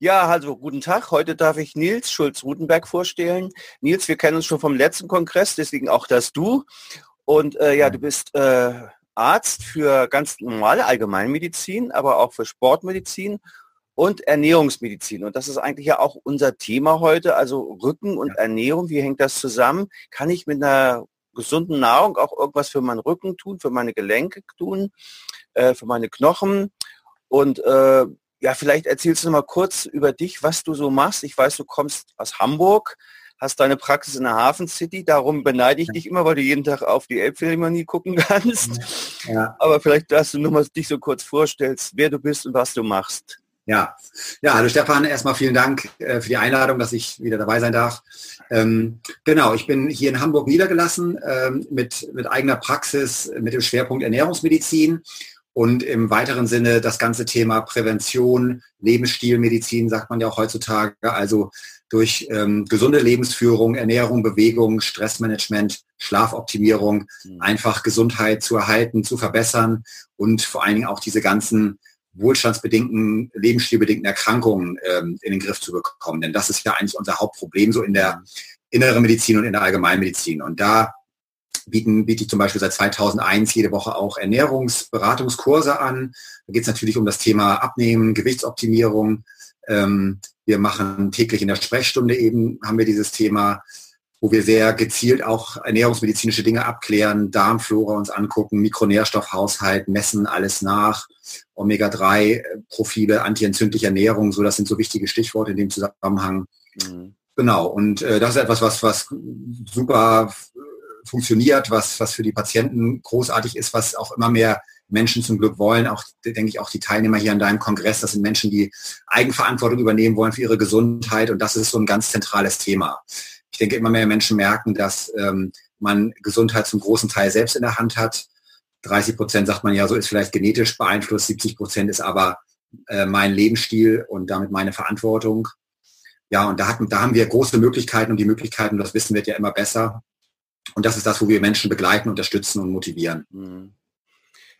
Ja, also guten Tag. Heute darf ich Nils Schulz-Rutenberg vorstellen. Nils, wir kennen uns schon vom letzten Kongress, deswegen auch das Du. Und äh, ja, du bist äh, Arzt für ganz normale Allgemeinmedizin, aber auch für Sportmedizin und Ernährungsmedizin. Und das ist eigentlich ja auch unser Thema heute, also Rücken und Ernährung. Wie hängt das zusammen? Kann ich mit einer gesunden Nahrung auch irgendwas für meinen Rücken tun, für meine Gelenke tun, äh, für meine Knochen? Und äh, ja, vielleicht erzählst du noch mal kurz über dich, was du so machst. Ich weiß, du kommst aus Hamburg, hast deine Praxis in der Hafen City. Darum beneide ich dich immer, weil du jeden Tag auf die Elbphilharmonie gucken kannst. Ja. Aber vielleicht, dass du nur mal dich so kurz vorstellst, wer du bist und was du machst. Ja, ja, hallo Stefan, erstmal vielen Dank äh, für die Einladung, dass ich wieder dabei sein darf. Ähm, genau, ich bin hier in Hamburg niedergelassen ähm, mit, mit eigener Praxis, mit dem Schwerpunkt Ernährungsmedizin und im weiteren Sinne das ganze Thema Prävention, Lebensstilmedizin, sagt man ja auch heutzutage, also durch ähm, gesunde Lebensführung, Ernährung, Bewegung, Stressmanagement, Schlafoptimierung, mhm. einfach Gesundheit zu erhalten, zu verbessern und vor allen Dingen auch diese ganzen wohlstandsbedingten, lebensstilbedingten Erkrankungen ähm, in den Griff zu bekommen. Denn das ist ja eigentlich unser Hauptproblem so in der inneren Medizin und in der Allgemeinmedizin. Und da bieten, biete ich zum Beispiel seit 2001 jede Woche auch Ernährungsberatungskurse an. Da geht es natürlich um das Thema Abnehmen, Gewichtsoptimierung. Ähm, wir machen täglich in der Sprechstunde eben, haben wir dieses Thema, wo wir sehr gezielt auch ernährungsmedizinische Dinge abklären, Darmflora uns angucken, Mikronährstoffhaushalt, messen alles nach, Omega-3-Profile, antientzündliche Ernährung, so das sind so wichtige Stichworte in dem Zusammenhang. Mhm. Genau, und äh, das ist etwas, was, was super funktioniert, was, was für die Patienten großartig ist, was auch immer mehr Menschen zum Glück wollen. Auch, denke ich, auch die Teilnehmer hier an deinem Kongress, das sind Menschen, die Eigenverantwortung übernehmen wollen für ihre Gesundheit. Und das ist so ein ganz zentrales Thema. Ich denke, immer mehr Menschen merken, dass ähm, man Gesundheit zum großen Teil selbst in der Hand hat. 30 Prozent sagt man ja, so ist vielleicht genetisch beeinflusst, 70 Prozent ist aber äh, mein Lebensstil und damit meine Verantwortung. Ja, und da, hatten, da haben wir große Möglichkeiten und die Möglichkeiten, das Wissen wird ja immer besser. Und das ist das, wo wir Menschen begleiten, unterstützen und motivieren. Mhm.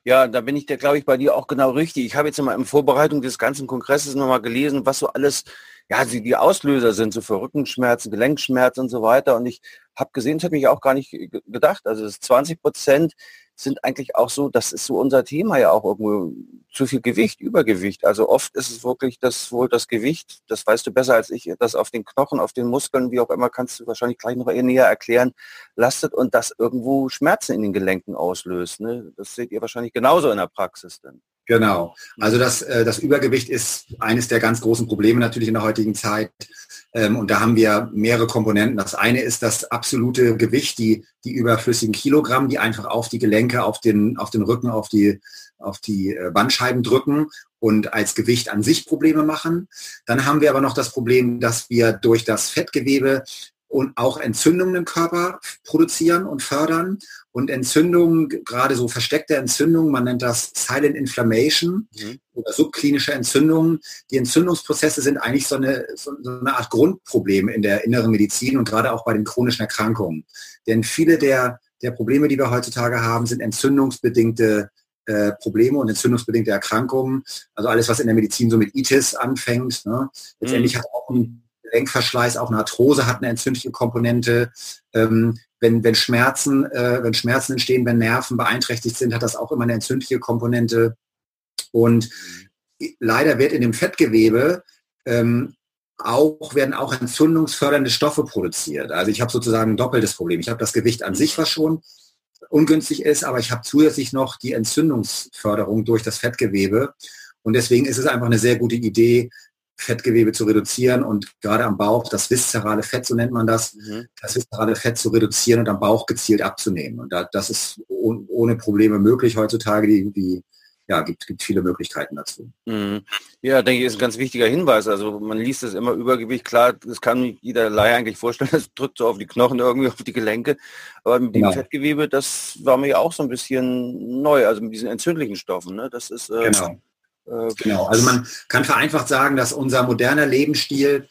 Ja, da bin ich, glaube ich, bei dir auch genau richtig. Ich habe jetzt mal in Vorbereitung des ganzen Kongresses nochmal gelesen, was so alles, ja, die Auslöser sind, so für Rückenschmerzen, Gelenkschmerzen und so weiter. Und ich habe gesehen, das hat mich auch gar nicht gedacht. Also 20 Prozent sind eigentlich auch so, das ist so unser Thema ja auch irgendwo, zu viel Gewicht, Übergewicht. Also oft ist es wirklich das wohl das Gewicht, das weißt du besser als ich, das auf den Knochen, auf den Muskeln, wie auch immer, kannst du wahrscheinlich gleich noch näher erklären, lastet und das irgendwo Schmerzen in den Gelenken auslöst. Ne? Das seht ihr wahrscheinlich genauso in der Praxis dann. Genau. Also das, äh, das Übergewicht ist eines der ganz großen Probleme natürlich in der heutigen Zeit. Ähm, und da haben wir mehrere Komponenten. Das eine ist das absolute Gewicht, die, die überflüssigen Kilogramm, die einfach auf die Gelenke, auf den, auf den Rücken, auf die, auf die äh, Bandscheiben drücken und als Gewicht an sich Probleme machen. Dann haben wir aber noch das Problem, dass wir durch das Fettgewebe und auch Entzündungen im Körper produzieren und fördern. Und Entzündungen, gerade so versteckte Entzündungen, man nennt das Silent Inflammation mhm. oder subklinische Entzündungen. Die Entzündungsprozesse sind eigentlich so eine, so eine Art Grundproblem in der inneren Medizin und gerade auch bei den chronischen Erkrankungen. Denn viele der, der Probleme, die wir heutzutage haben, sind entzündungsbedingte äh, Probleme und entzündungsbedingte Erkrankungen. Also alles, was in der Medizin so mit Itis anfängt. Ne? Letztendlich mhm. hat auch ein Gelenkverschleiß, auch eine Arthrose hat eine entzündliche Komponente. Ähm, wenn, wenn, Schmerzen, äh, wenn Schmerzen entstehen, wenn Nerven beeinträchtigt sind, hat das auch immer eine entzündliche Komponente. Und leider wird in dem Fettgewebe ähm, auch, werden auch entzündungsfördernde Stoffe produziert. Also ich habe sozusagen ein doppeltes Problem. Ich habe das Gewicht an sich, was schon ungünstig ist, aber ich habe zusätzlich noch die Entzündungsförderung durch das Fettgewebe. Und deswegen ist es einfach eine sehr gute Idee, Fettgewebe zu reduzieren und gerade am Bauch das viszerale Fett, so nennt man das, mhm. das viszerale Fett zu reduzieren und am Bauch gezielt abzunehmen. Und da, das ist ohne Probleme möglich heutzutage. Die, die ja, gibt, gibt viele Möglichkeiten dazu. Mhm. Ja, denke ich, ist ein ganz wichtiger Hinweis. Also man liest es immer Übergewicht, klar, das kann jeder Laie eigentlich vorstellen, das drückt so auf die Knochen, irgendwie auf die Gelenke. Aber mit genau. dem Fettgewebe, das war mir ja auch so ein bisschen neu, also mit diesen entzündlichen Stoffen. Ne? Das ist äh, genau. Äh, genau, also man kann vereinfacht sagen, dass unser moderner Lebensstil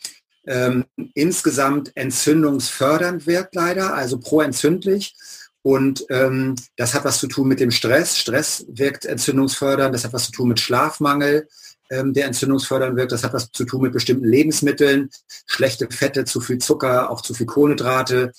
ähm, insgesamt entzündungsfördernd wirkt leider, also proentzündlich. Und ähm, das hat was zu tun mit dem Stress. Stress wirkt entzündungsfördernd, das hat was zu tun mit Schlafmangel, ähm, der entzündungsfördernd wirkt. Das hat was zu tun mit bestimmten Lebensmitteln, schlechte Fette, zu viel Zucker, auch zu viel Kohlenhydrate.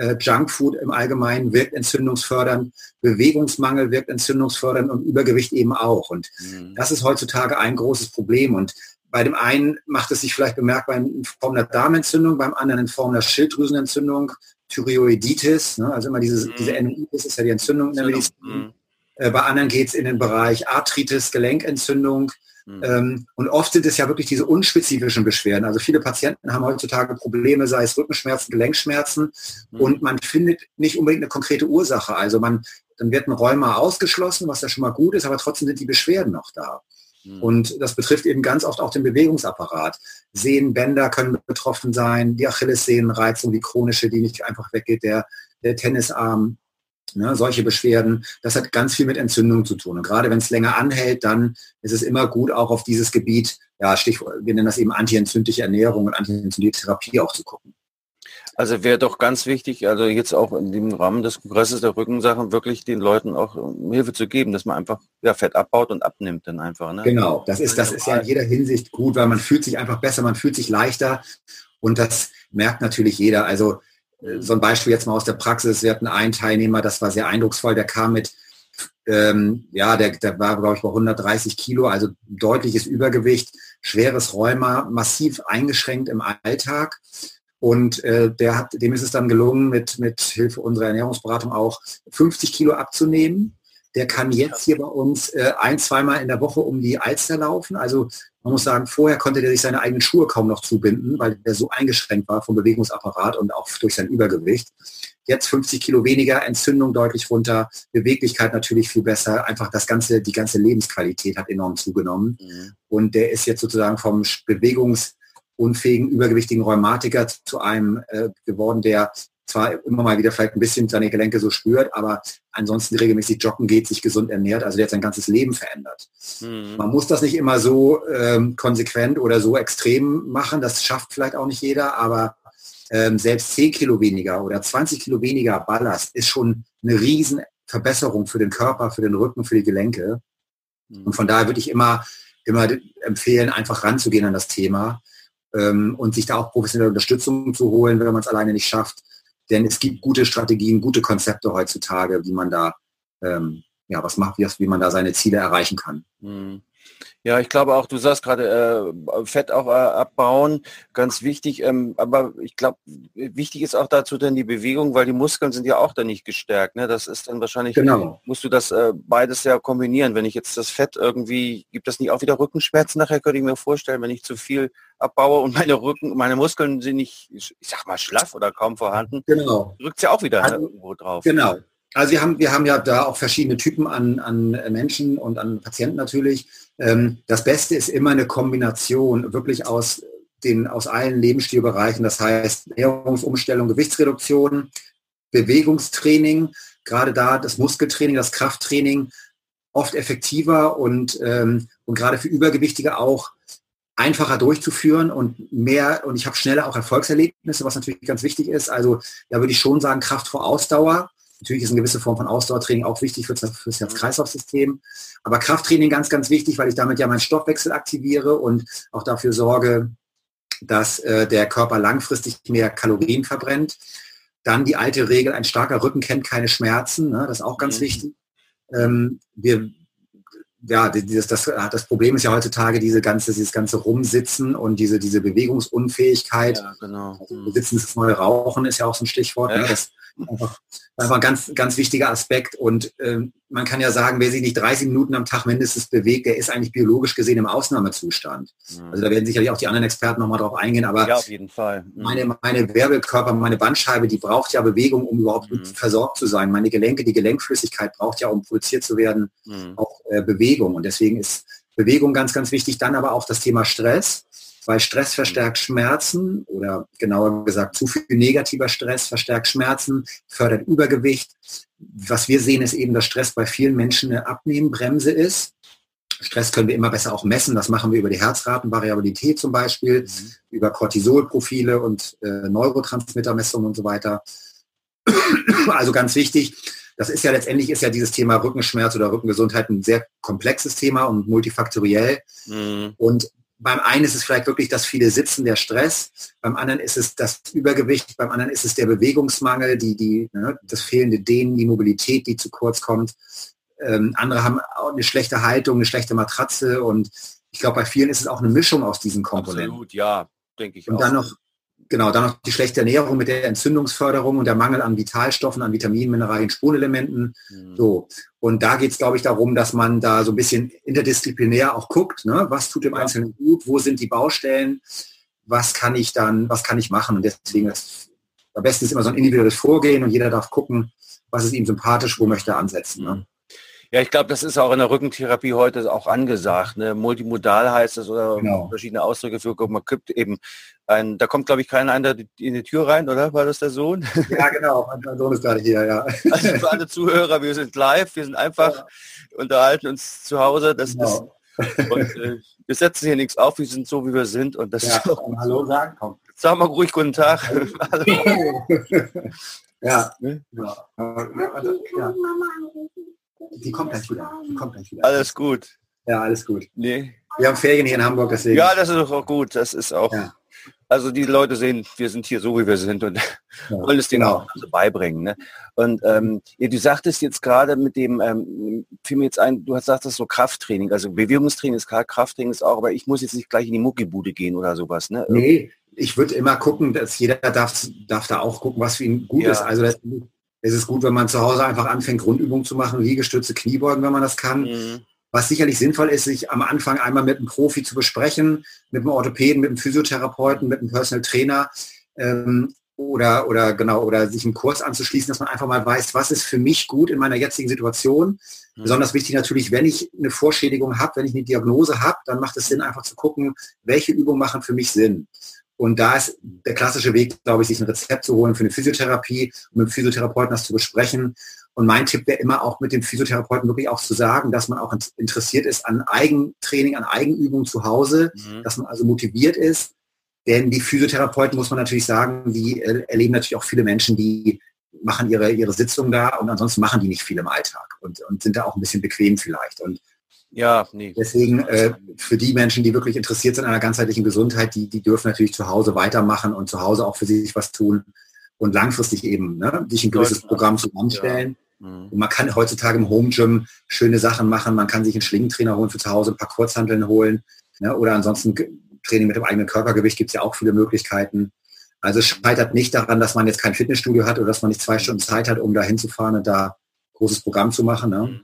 Äh, Junkfood im Allgemeinen wirkt entzündungsfördernd, Bewegungsmangel wirkt entzündungsfördernd und Übergewicht eben auch. Und mhm. das ist heutzutage ein großes Problem. Und bei dem einen macht es sich vielleicht bemerkbar in Form der Darmentzündung, beim anderen in Form der Schilddrüsenentzündung, Thyreoiditis, ne? also immer diese, mhm. diese Endoitis ist ja die Entzündung in der Medizin. Mhm. Äh, bei anderen geht es in den Bereich Arthritis, Gelenkentzündung. Mhm. Ähm, und oft sind es ja wirklich diese unspezifischen Beschwerden. Also viele Patienten haben heutzutage Probleme, sei es Rückenschmerzen, Gelenkschmerzen mhm. und man findet nicht unbedingt eine konkrete Ursache. Also man, dann wird ein Rheuma ausgeschlossen, was ja schon mal gut ist, aber trotzdem sind die Beschwerden noch da. Mhm. Und das betrifft eben ganz oft auch den Bewegungsapparat. Sehnenbänder können betroffen sein, die Achillessehnenreizung, die chronische, die nicht einfach weggeht, der, der Tennisarm, ne, solche Beschwerden. Das hat ganz viel mit Entzündung zu tun. Und gerade wenn es länger anhält, dann ist es immer gut, auch auf dieses Gebiet, ja, Stichwort, wir nennen das eben antientzündliche Ernährung und antientzündliche Therapie auch zu gucken. Also wäre doch ganz wichtig, also jetzt auch in dem Rahmen des Kongresses der Rückensachen wirklich den Leuten auch Hilfe zu geben, dass man einfach ja, Fett abbaut und abnimmt dann einfach. Ne? Genau, das ist, das ist ja in jeder Hinsicht gut, weil man fühlt sich einfach besser, man fühlt sich leichter und das merkt natürlich jeder. Also so ein Beispiel jetzt mal aus der Praxis, wir hatten einen Teilnehmer, das war sehr eindrucksvoll, der kam mit, ähm, ja, der, der war, glaube ich, bei 130 Kilo, also deutliches Übergewicht, schweres Rheuma, massiv eingeschränkt im Alltag. Und äh, der hat, dem ist es dann gelungen, mit, mit Hilfe unserer Ernährungsberatung auch 50 Kilo abzunehmen. Der kann jetzt hier bei uns äh, ein, zweimal in der Woche um die Alster laufen. Also man muss sagen, vorher konnte der sich seine eigenen Schuhe kaum noch zubinden, weil der so eingeschränkt war vom Bewegungsapparat und auch durch sein Übergewicht. Jetzt 50 Kilo weniger, Entzündung deutlich runter, Beweglichkeit natürlich viel besser. Einfach das ganze, die ganze Lebensqualität hat enorm zugenommen. Mhm. Und der ist jetzt sozusagen vom Bewegungs unfähigen, übergewichtigen Rheumatiker zu einem äh, geworden, der zwar immer mal wieder vielleicht ein bisschen seine Gelenke so spürt, aber ansonsten regelmäßig joggen geht, sich gesund ernährt, also der hat sein ganzes Leben verändert. Mhm. Man muss das nicht immer so ähm, konsequent oder so extrem machen, das schafft vielleicht auch nicht jeder, aber ähm, selbst 10 Kilo weniger oder 20 Kilo weniger Ballast ist schon eine riesen Verbesserung für den Körper, für den Rücken, für die Gelenke. Mhm. Und von daher würde ich immer, immer empfehlen, einfach ranzugehen an das Thema ähm, und sich da auch professionelle Unterstützung zu holen, wenn man es alleine nicht schafft. Denn es gibt gute Strategien, gute Konzepte heutzutage, wie man da ähm, ja was macht, wie, man da seine Ziele erreichen kann. Mhm. Ja, ich glaube auch, du sagst gerade äh, Fett auch äh, abbauen, ganz wichtig. Ähm, aber ich glaube, wichtig ist auch dazu dann die Bewegung, weil die Muskeln sind ja auch dann nicht gestärkt. Ne? Das ist dann wahrscheinlich, genau. musst du das äh, beides ja kombinieren. Wenn ich jetzt das Fett irgendwie, gibt das nicht auch wieder Rückenschmerzen nachher, könnte ich mir vorstellen, wenn ich zu viel abbaue und meine Rücken, meine Muskeln sind nicht, ich sag mal, schlaff oder kaum vorhanden. Genau. Rückt ja auch wieder also, irgendwo drauf. Genau. Also wir haben, wir haben ja da auch verschiedene Typen an, an Menschen und an Patienten natürlich. Ähm, das Beste ist immer eine Kombination wirklich aus den, aus allen Lebensstilbereichen. Das heißt Ernährungsumstellung, Gewichtsreduktion, Bewegungstraining, gerade da das Muskeltraining, das Krafttraining oft effektiver und, ähm, und gerade für Übergewichtige auch einfacher durchzuführen und mehr, und ich habe schneller auch Erfolgserlebnisse, was natürlich ganz wichtig ist. Also da würde ich schon sagen, Kraft vor Ausdauer. Natürlich ist eine gewisse Form von Ausdauertraining auch wichtig für das, das Herz-Kreislauf-System. Aber Krafttraining ganz, ganz wichtig, weil ich damit ja meinen Stoffwechsel aktiviere und auch dafür sorge, dass äh, der Körper langfristig mehr Kalorien verbrennt. Dann die alte Regel, ein starker Rücken kennt keine Schmerzen. Ne? Das ist auch ganz mhm. wichtig. Ähm, wir, ja, dieses, das, das Problem ist ja heutzutage diese ganze, dieses ganze Rumsitzen und diese, diese Bewegungsunfähigkeit. Ja, genau. Also, Sitzen ist das neue Rauchen, ist ja auch so ein Stichwort. Ne? Ja. Ne? Das, einfach, einfach ein ganz, ganz wichtiger Aspekt. Und ähm, man kann ja sagen, wer sich nicht 30 Minuten am Tag mindestens bewegt, der ist eigentlich biologisch gesehen im Ausnahmezustand. Mhm. Also da werden sicherlich auch die anderen Experten nochmal drauf eingehen. Aber ja, auf jeden Fall. Mhm. Meine, meine Wirbelkörper, meine Bandscheibe, die braucht ja Bewegung, um überhaupt mhm. versorgt zu sein. Meine Gelenke, die Gelenkflüssigkeit braucht ja, um produziert zu werden, mhm. auch äh, Bewegung. Und deswegen ist Bewegung ganz, ganz wichtig. Dann aber auch das Thema Stress weil Stress verstärkt Schmerzen oder genauer gesagt zu viel negativer Stress verstärkt Schmerzen, fördert Übergewicht. Was wir sehen, ist eben, dass Stress bei vielen Menschen eine Abnehmbremse ist. Stress können wir immer besser auch messen. Das machen wir über die Herzratenvariabilität zum Beispiel, mhm. über Cortisolprofile und äh, Neurotransmittermessungen und so weiter. Also ganz wichtig, das ist ja letztendlich ist ja dieses Thema Rückenschmerz oder Rückengesundheit ein sehr komplexes Thema und multifaktoriell. Mhm. Und beim einen ist es vielleicht wirklich das viele Sitzen, der Stress, beim anderen ist es das Übergewicht, beim anderen ist es der Bewegungsmangel, die, die, ne, das fehlende Dehnen, die Mobilität, die zu kurz kommt. Ähm, andere haben eine schlechte Haltung, eine schlechte Matratze und ich glaube, bei vielen ist es auch eine Mischung aus diesen Komponenten. Absolut, ja, denke ich und auch. dann noch genau, dann noch die schlechte Ernährung mit der Entzündungsförderung und der Mangel an Vitalstoffen, an Vitaminen, Mineralien, Spurenelementen. Mhm. So. Und da geht es, glaube ich, darum, dass man da so ein bisschen interdisziplinär auch guckt, ne? was tut dem ja. Einzelnen gut, wo sind die Baustellen, was kann ich dann, was kann ich machen. Und deswegen ist am besten ist immer so ein individuelles Vorgehen und jeder darf gucken, was ist ihm sympathisch, wo möchte er ansetzen. Ne? Ja, ich glaube, das ist auch in der Rückentherapie heute auch angesagt. Ne? Multimodal heißt das oder genau. verschiedene Ausdrücke für, man kippt eben ein, da kommt glaube ich keiner ein, in die Tür rein, oder? War das der Sohn? Ja, genau, mein Sohn ist gerade hier, ja. Also für alle Zuhörer, wir sind live, wir sind einfach, ja. unterhalten uns zu Hause. Das genau. ist, und, äh, wir setzen hier nichts auf, wir sind so, wie wir sind. Und das ja, ist auch, Hallo sagen, komm. Sag mal ruhig guten Tag. ja. Ne? ja. ja. Die kommt gleich wieder. Die kommt gleich wieder. Alles gut. Ja, alles gut. Nee. Wir haben Ferien hier in Hamburg, deswegen. Ja, das ist auch gut. Das ist auch. Ja. Also die Leute sehen, wir sind hier so, wie wir sind und ja, wollen es denen genau. auch also beibringen. Ne? Und ähm, ja, du sagtest jetzt gerade mit dem, ähm, fiel mir jetzt ein, du hast gesagt, das so Krafttraining, also Bewegungstraining ist klar, Krafttraining ist auch, aber ich muss jetzt nicht gleich in die Muckibude gehen oder sowas. Ne? Nee, ich würde immer gucken, dass jeder darf, darf da auch gucken, was für ihn gut ist. Also das, es ist gut, wenn man zu Hause einfach anfängt, Grundübungen zu machen, Liegestütze, Kniebeugen, wenn man das kann. Mhm. Was sicherlich sinnvoll ist, sich am Anfang einmal mit einem Profi zu besprechen, mit einem Orthopäden, mit einem Physiotherapeuten, mit einem Personal Trainer ähm, oder, oder genau, oder sich einen Kurs anzuschließen, dass man einfach mal weiß, was ist für mich gut in meiner jetzigen Situation. Mhm. Besonders wichtig natürlich, wenn ich eine Vorschädigung habe, wenn ich eine Diagnose habe, dann macht es Sinn, einfach zu gucken, welche Übungen machen für mich Sinn. Und da ist der klassische Weg, glaube ich, sich ein Rezept zu holen für eine Physiotherapie und mit dem Physiotherapeuten das zu besprechen. Und mein Tipp wäre immer auch mit dem Physiotherapeuten wirklich auch zu sagen, dass man auch interessiert ist an Eigentraining, an Eigenübungen zu Hause, mhm. dass man also motiviert ist. Denn die Physiotherapeuten, muss man natürlich sagen, die erleben natürlich auch viele Menschen, die machen ihre, ihre Sitzung da und ansonsten machen die nicht viel im Alltag und, und sind da auch ein bisschen bequem vielleicht. Und ja, nee. Deswegen äh, für die Menschen, die wirklich interessiert sind an einer ganzheitlichen Gesundheit, die, die dürfen natürlich zu Hause weitermachen und zu Hause auch für sich was tun und langfristig eben ne, sich ein gewisses Programm zusammenstellen. Ja. Mhm. Und man kann heutzutage im Home Gym schöne Sachen machen. Man kann sich einen Schlingentrainer holen für zu Hause, ein paar Kurzhanteln holen. Ne, oder ansonsten Training mit dem eigenen Körpergewicht gibt es ja auch viele Möglichkeiten. Also es scheitert nicht daran, dass man jetzt kein Fitnessstudio hat oder dass man nicht zwei Stunden Zeit hat, um da hinzufahren und da großes Programm zu machen. Ne? Mhm.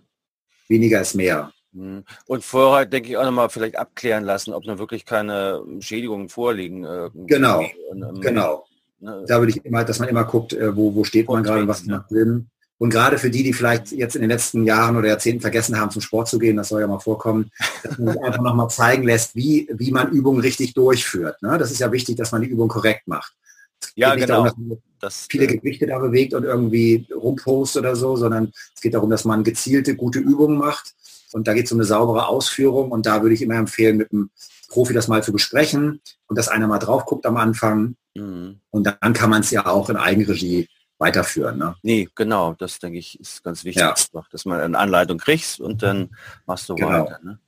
Weniger ist mehr. Mhm. Und vorher, denke ich, auch nochmal vielleicht abklären lassen, ob noch wirklich keine Schädigungen vorliegen. Äh, genau, und, genau. Ne, da würde ich immer, dass man immer guckt, äh, wo, wo steht man gerade, was man will. Und gerade für die, die vielleicht jetzt in den letzten Jahren oder Jahrzehnten vergessen haben, zum Sport zu gehen, das soll ja mal vorkommen, dass man sich einfach nochmal zeigen lässt, wie, wie man Übungen richtig durchführt. Ne? Das ist ja wichtig, dass man die Übung korrekt macht. Ja, genau. Darum, das, viele äh, Gewichte da bewegt und irgendwie rumpost oder so, sondern es geht darum, dass man gezielte, gute Übungen macht und da geht es um eine saubere Ausführung und da würde ich immer empfehlen, mit einem Profi das mal zu besprechen und dass einer mal drauf guckt am Anfang. Mhm. Und dann kann man es ja auch in Eigenregie weiterführen. Ne? Nee, genau, das denke ich ist ganz wichtig, ja. dass man eine Anleitung kriegst und dann machst du genau. weiter. Ne?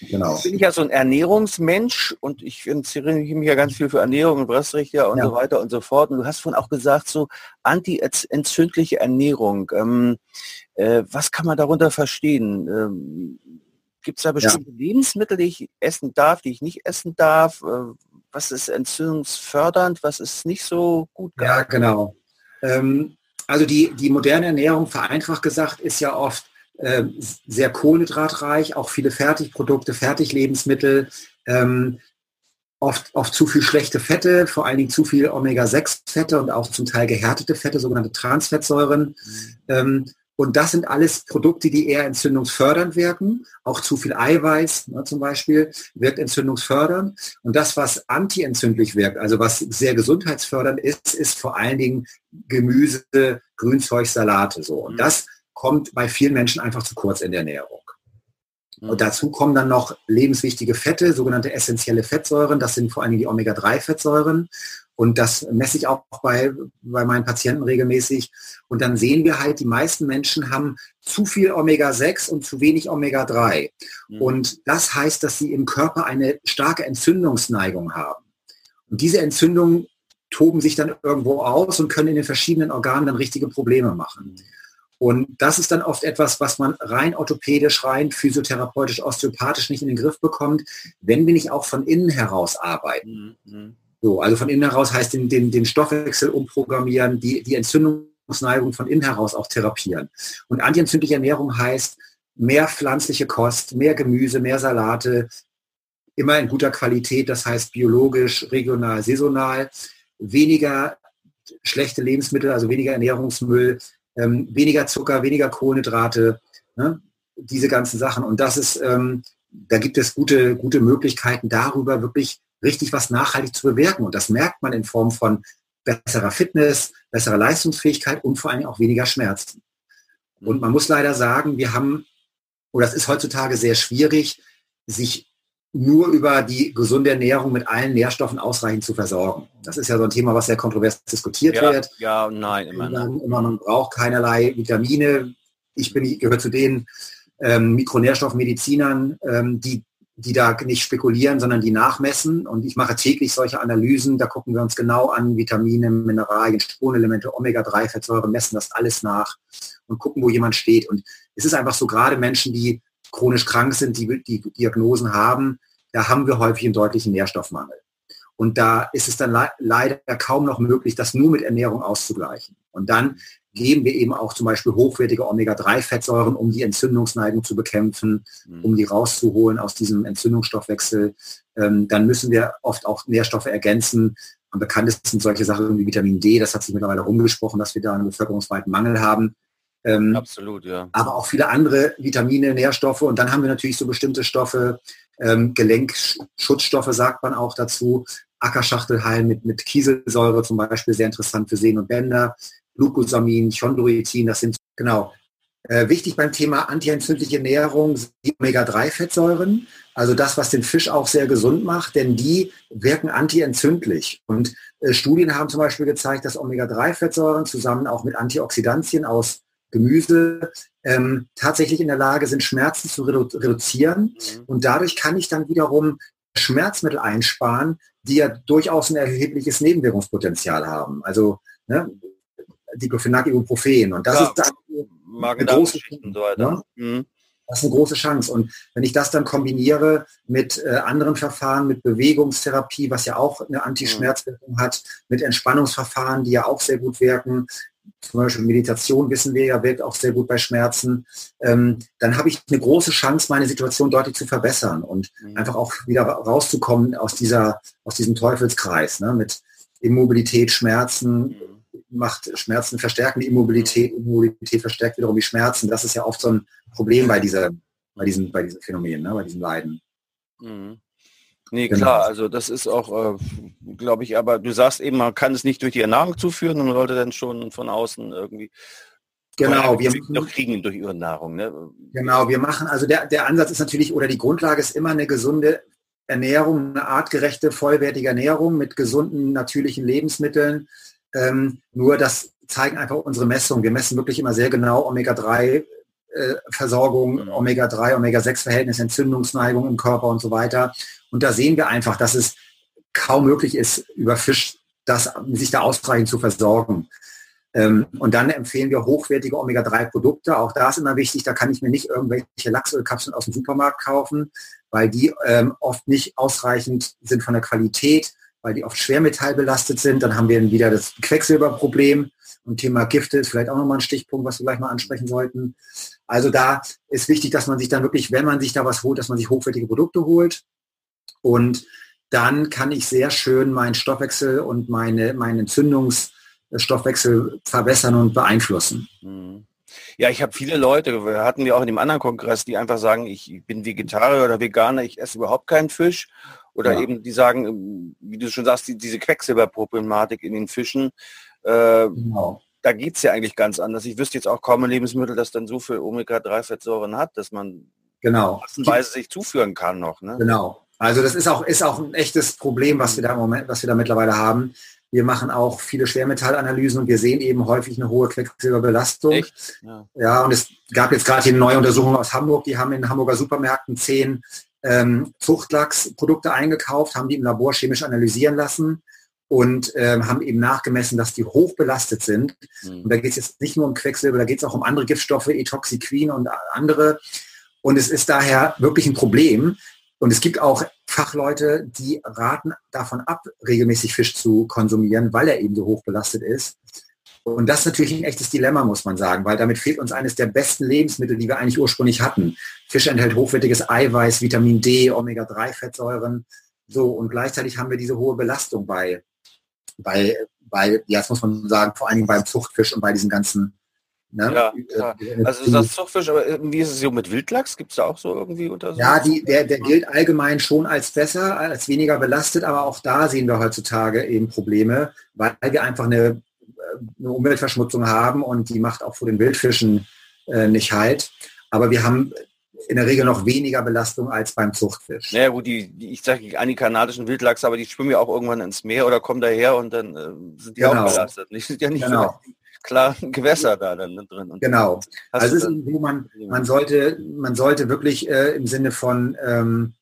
Genau. Ich bin ja so ein Ernährungsmensch und ich interessiere mich ja ganz viel für Ernährung und Brustrechter und ja. so weiter und so fort. Und du hast vorhin auch gesagt, so anti-entzündliche Ernährung. Ähm, äh, was kann man darunter verstehen? Ähm, Gibt es da bestimmte ja. Lebensmittel, die ich essen darf, die ich nicht essen darf? Äh, was ist entzündungsfördernd, was ist nicht so gut? Ja, genau. Ähm, also die, die moderne Ernährung, vereinfacht gesagt, ist ja oft äh, sehr kohlenhydratreich, auch viele Fertigprodukte, Fertiglebensmittel, ähm, oft, oft zu viel schlechte Fette, vor allen Dingen zu viel Omega-6-Fette und auch zum Teil gehärtete Fette, sogenannte Transfettsäuren. Mhm. Ähm, und das sind alles Produkte, die eher entzündungsfördernd wirken. Auch zu viel Eiweiß ne, zum Beispiel wirkt entzündungsfördernd. Und das, was antientzündlich wirkt, also was sehr gesundheitsfördernd ist, ist vor allen Dingen Gemüse, Grünzeug, Salate so. Und das kommt bei vielen Menschen einfach zu kurz in der Ernährung. Mhm. Und dazu kommen dann noch lebenswichtige Fette, sogenannte essentielle Fettsäuren. Das sind vor allem die Omega-3-Fettsäuren. Und das messe ich auch bei, bei meinen Patienten regelmäßig. Und dann sehen wir halt, die meisten Menschen haben zu viel Omega-6 und zu wenig Omega-3. Mhm. Und das heißt, dass sie im Körper eine starke Entzündungsneigung haben. Und diese Entzündungen toben sich dann irgendwo aus und können in den verschiedenen Organen dann richtige Probleme machen. Mhm. Und das ist dann oft etwas, was man rein orthopädisch, rein physiotherapeutisch, osteopathisch nicht in den Griff bekommt, wenn wir nicht auch von innen heraus arbeiten. Mhm. So, also von innen heraus heißt den, den, den Stoffwechsel umprogrammieren, die, die Entzündungsneigung von innen heraus auch therapieren. Und antientzündliche Ernährung heißt mehr pflanzliche Kost, mehr Gemüse, mehr Salate, immer in guter Qualität, das heißt biologisch, regional, saisonal, weniger schlechte Lebensmittel, also weniger Ernährungsmüll, ähm, weniger Zucker, weniger Kohlenhydrate, ne? diese ganzen Sachen. Und das ist, ähm, da gibt es gute, gute Möglichkeiten, darüber wirklich richtig was nachhaltig zu bewirken. Und das merkt man in Form von besserer Fitness, besserer Leistungsfähigkeit und vor allem auch weniger Schmerzen. Und man muss leider sagen, wir haben, oder es ist heutzutage sehr schwierig, sich nur über die gesunde Ernährung mit allen Nährstoffen ausreichend zu versorgen. Das ist ja so ein Thema, was sehr kontrovers diskutiert ja, wird. Ja nein. Immer, immer, man braucht keinerlei Vitamine. Ich bin, gehöre zu den ähm, Mikronährstoffmedizinern, ähm, die die da nicht spekulieren, sondern die nachmessen. Und ich mache täglich solche Analysen. Da gucken wir uns genau an, Vitamine, Mineralien, Spurenelemente, Omega-3-Fettsäuren, messen das alles nach und gucken, wo jemand steht. Und es ist einfach so, gerade Menschen, die chronisch krank sind, die, die Diagnosen haben, da haben wir häufig einen deutlichen Nährstoffmangel. Und da ist es dann le leider kaum noch möglich, das nur mit Ernährung auszugleichen. Und dann geben wir eben auch zum Beispiel hochwertige Omega-3-Fettsäuren, um die Entzündungsneigung zu bekämpfen, mhm. um die rauszuholen aus diesem Entzündungsstoffwechsel. Ähm, dann müssen wir oft auch Nährstoffe ergänzen. Am bekanntesten solche Sachen wie Vitamin D. Das hat sich mittlerweile rumgesprochen, dass wir da einen bevölkerungsweiten Mangel haben. Ähm, Absolut, ja. Aber auch viele andere Vitamine, Nährstoffe. Und dann haben wir natürlich so bestimmte Stoffe, ähm, Gelenkschutzstoffe sagt man auch dazu. Ackerschachtelhalm mit, mit Kieselsäure zum Beispiel, sehr interessant für Sehnen und Bänder. Glucosamin, Chondroitin, das sind genau. Äh, wichtig beim Thema antientzündliche Ernährung sind die Omega-3-Fettsäuren, also das, was den Fisch auch sehr gesund macht, denn die wirken antientzündlich. Und äh, Studien haben zum Beispiel gezeigt, dass Omega-3-Fettsäuren zusammen auch mit Antioxidantien aus Gemüse ähm, tatsächlich in der Lage sind, Schmerzen zu redu reduzieren. Mhm. Und dadurch kann ich dann wiederum Schmerzmittel einsparen, die ja durchaus ein erhebliches Nebenwirkungspotenzial haben. Also ne, Diclofenac, Ibuprofen. Und das ja, ist dann eine große, so ne? mhm. Das ist eine große Chance. Und wenn ich das dann kombiniere mit äh, anderen Verfahren, mit Bewegungstherapie, was ja auch eine Antischmerzwirkung hat, mit Entspannungsverfahren, die ja auch sehr gut wirken, zum Beispiel Meditation wissen wir ja, wirkt auch sehr gut bei Schmerzen, ähm, dann habe ich eine große Chance, meine Situation deutlich zu verbessern und mhm. einfach auch wieder rauszukommen aus dieser, aus diesem Teufelskreis, ne, mit Immobilität, Schmerzen, mhm macht Schmerzen verstärken die Immobilität, Immobilität verstärkt wiederum die Schmerzen. Das ist ja oft so ein Problem bei dieser, bei diesem, bei diesem Phänomen, ne, bei diesem Leiden. Mhm. Nee, genau. klar, also das ist auch, äh, glaube ich, aber du sagst eben, man kann es nicht durch die Ernährung zuführen, man sollte dann schon von außen irgendwie Genau, wir noch kriegen durch ihre Nahrung. Ne? Genau, wir machen, also der, der Ansatz ist natürlich, oder die Grundlage ist immer eine gesunde Ernährung, eine artgerechte, vollwertige Ernährung mit gesunden, natürlichen Lebensmitteln. Ähm, nur das zeigen einfach unsere Messungen. Wir messen wirklich immer sehr genau Omega-3 äh, Versorgung, mhm. Omega-3, Omega-6-Verhältnis, Entzündungsneigung im Körper und so weiter. Und da sehen wir einfach, dass es kaum möglich ist, über Fisch das, sich da ausreichend zu versorgen. Ähm, und dann empfehlen wir hochwertige Omega-3-Produkte. Auch da ist immer wichtig, da kann ich mir nicht irgendwelche Lachsölkapseln aus dem Supermarkt kaufen, weil die ähm, oft nicht ausreichend sind von der Qualität weil die oft schwermetallbelastet sind. Dann haben wir wieder das Quecksilberproblem. Und Thema Gifte ist vielleicht auch nochmal ein Stichpunkt, was wir gleich mal ansprechen sollten. Also da ist wichtig, dass man sich dann wirklich, wenn man sich da was holt, dass man sich hochwertige Produkte holt. Und dann kann ich sehr schön meinen Stoffwechsel und meine, meinen Entzündungsstoffwechsel verbessern und beeinflussen. Mhm. Ja, ich habe viele Leute, hatten wir auch in dem anderen Kongress, die einfach sagen, ich bin Vegetarier oder Veganer, ich esse überhaupt keinen Fisch oder ja. eben die sagen, ähm, wie du schon sagst, die, diese Quecksilberproblematik in den Fischen, äh, genau. da geht es ja eigentlich ganz anders. Ich wüsste jetzt auch kaum ein Lebensmittel, das dann so viel Omega-3-Fettsäuren hat, dass man genau. Weise sich zuführen kann noch. Ne? Genau. Also das ist auch, ist auch ein echtes Problem, was wir da im Moment, was wir da mittlerweile haben. Wir machen auch viele Schwermetallanalysen und wir sehen eben häufig eine hohe Quecksilberbelastung. Ja. ja, und es gab jetzt gerade hier eine neue Untersuchung aus Hamburg, die haben in Hamburger Supermärkten zehn ähm, Zuchtlachsprodukte eingekauft, haben die im Labor chemisch analysieren lassen und ähm, haben eben nachgemessen, dass die hoch belastet sind. Mhm. Und da geht es jetzt nicht nur um Quecksilber, da geht es auch um andere Giftstoffe, Etoxiquin und andere. Und es ist daher wirklich ein Problem. Und es gibt auch Fachleute, die raten davon ab, regelmäßig Fisch zu konsumieren, weil er eben so hoch belastet ist. Und das ist natürlich ein echtes Dilemma, muss man sagen, weil damit fehlt uns eines der besten Lebensmittel, die wir eigentlich ursprünglich hatten. Fisch enthält hochwertiges Eiweiß, Vitamin D, Omega-3-Fettsäuren. So, und gleichzeitig haben wir diese hohe Belastung bei, bei, bei, ja, das muss man sagen, vor allen Dingen beim Zuchtfisch und bei diesen ganzen Ne? Ja, ja, also du sagst Zuchtfisch, aber wie ist es so mit Wildlachs? Gibt es da auch so irgendwie Untersuchungen? Ja, die, der, der gilt allgemein schon als besser, als weniger belastet, aber auch da sehen wir heutzutage eben Probleme, weil wir einfach eine, eine Umweltverschmutzung haben und die macht auch vor den Wildfischen äh, nicht halt. Aber wir haben in der Regel noch weniger Belastung als beim Zuchtfisch. Naja gut, die, die ich sage an die kanadischen Wildlachse, aber die schwimmen ja auch irgendwann ins Meer oder kommen daher und dann äh, sind die genau. auch belastet. Nicht, sind ja nicht genau. so klaren Gewässer da dann drin. Und genau. Also ist wo man, man sollte, man sollte wirklich äh, im Sinne von, ähm,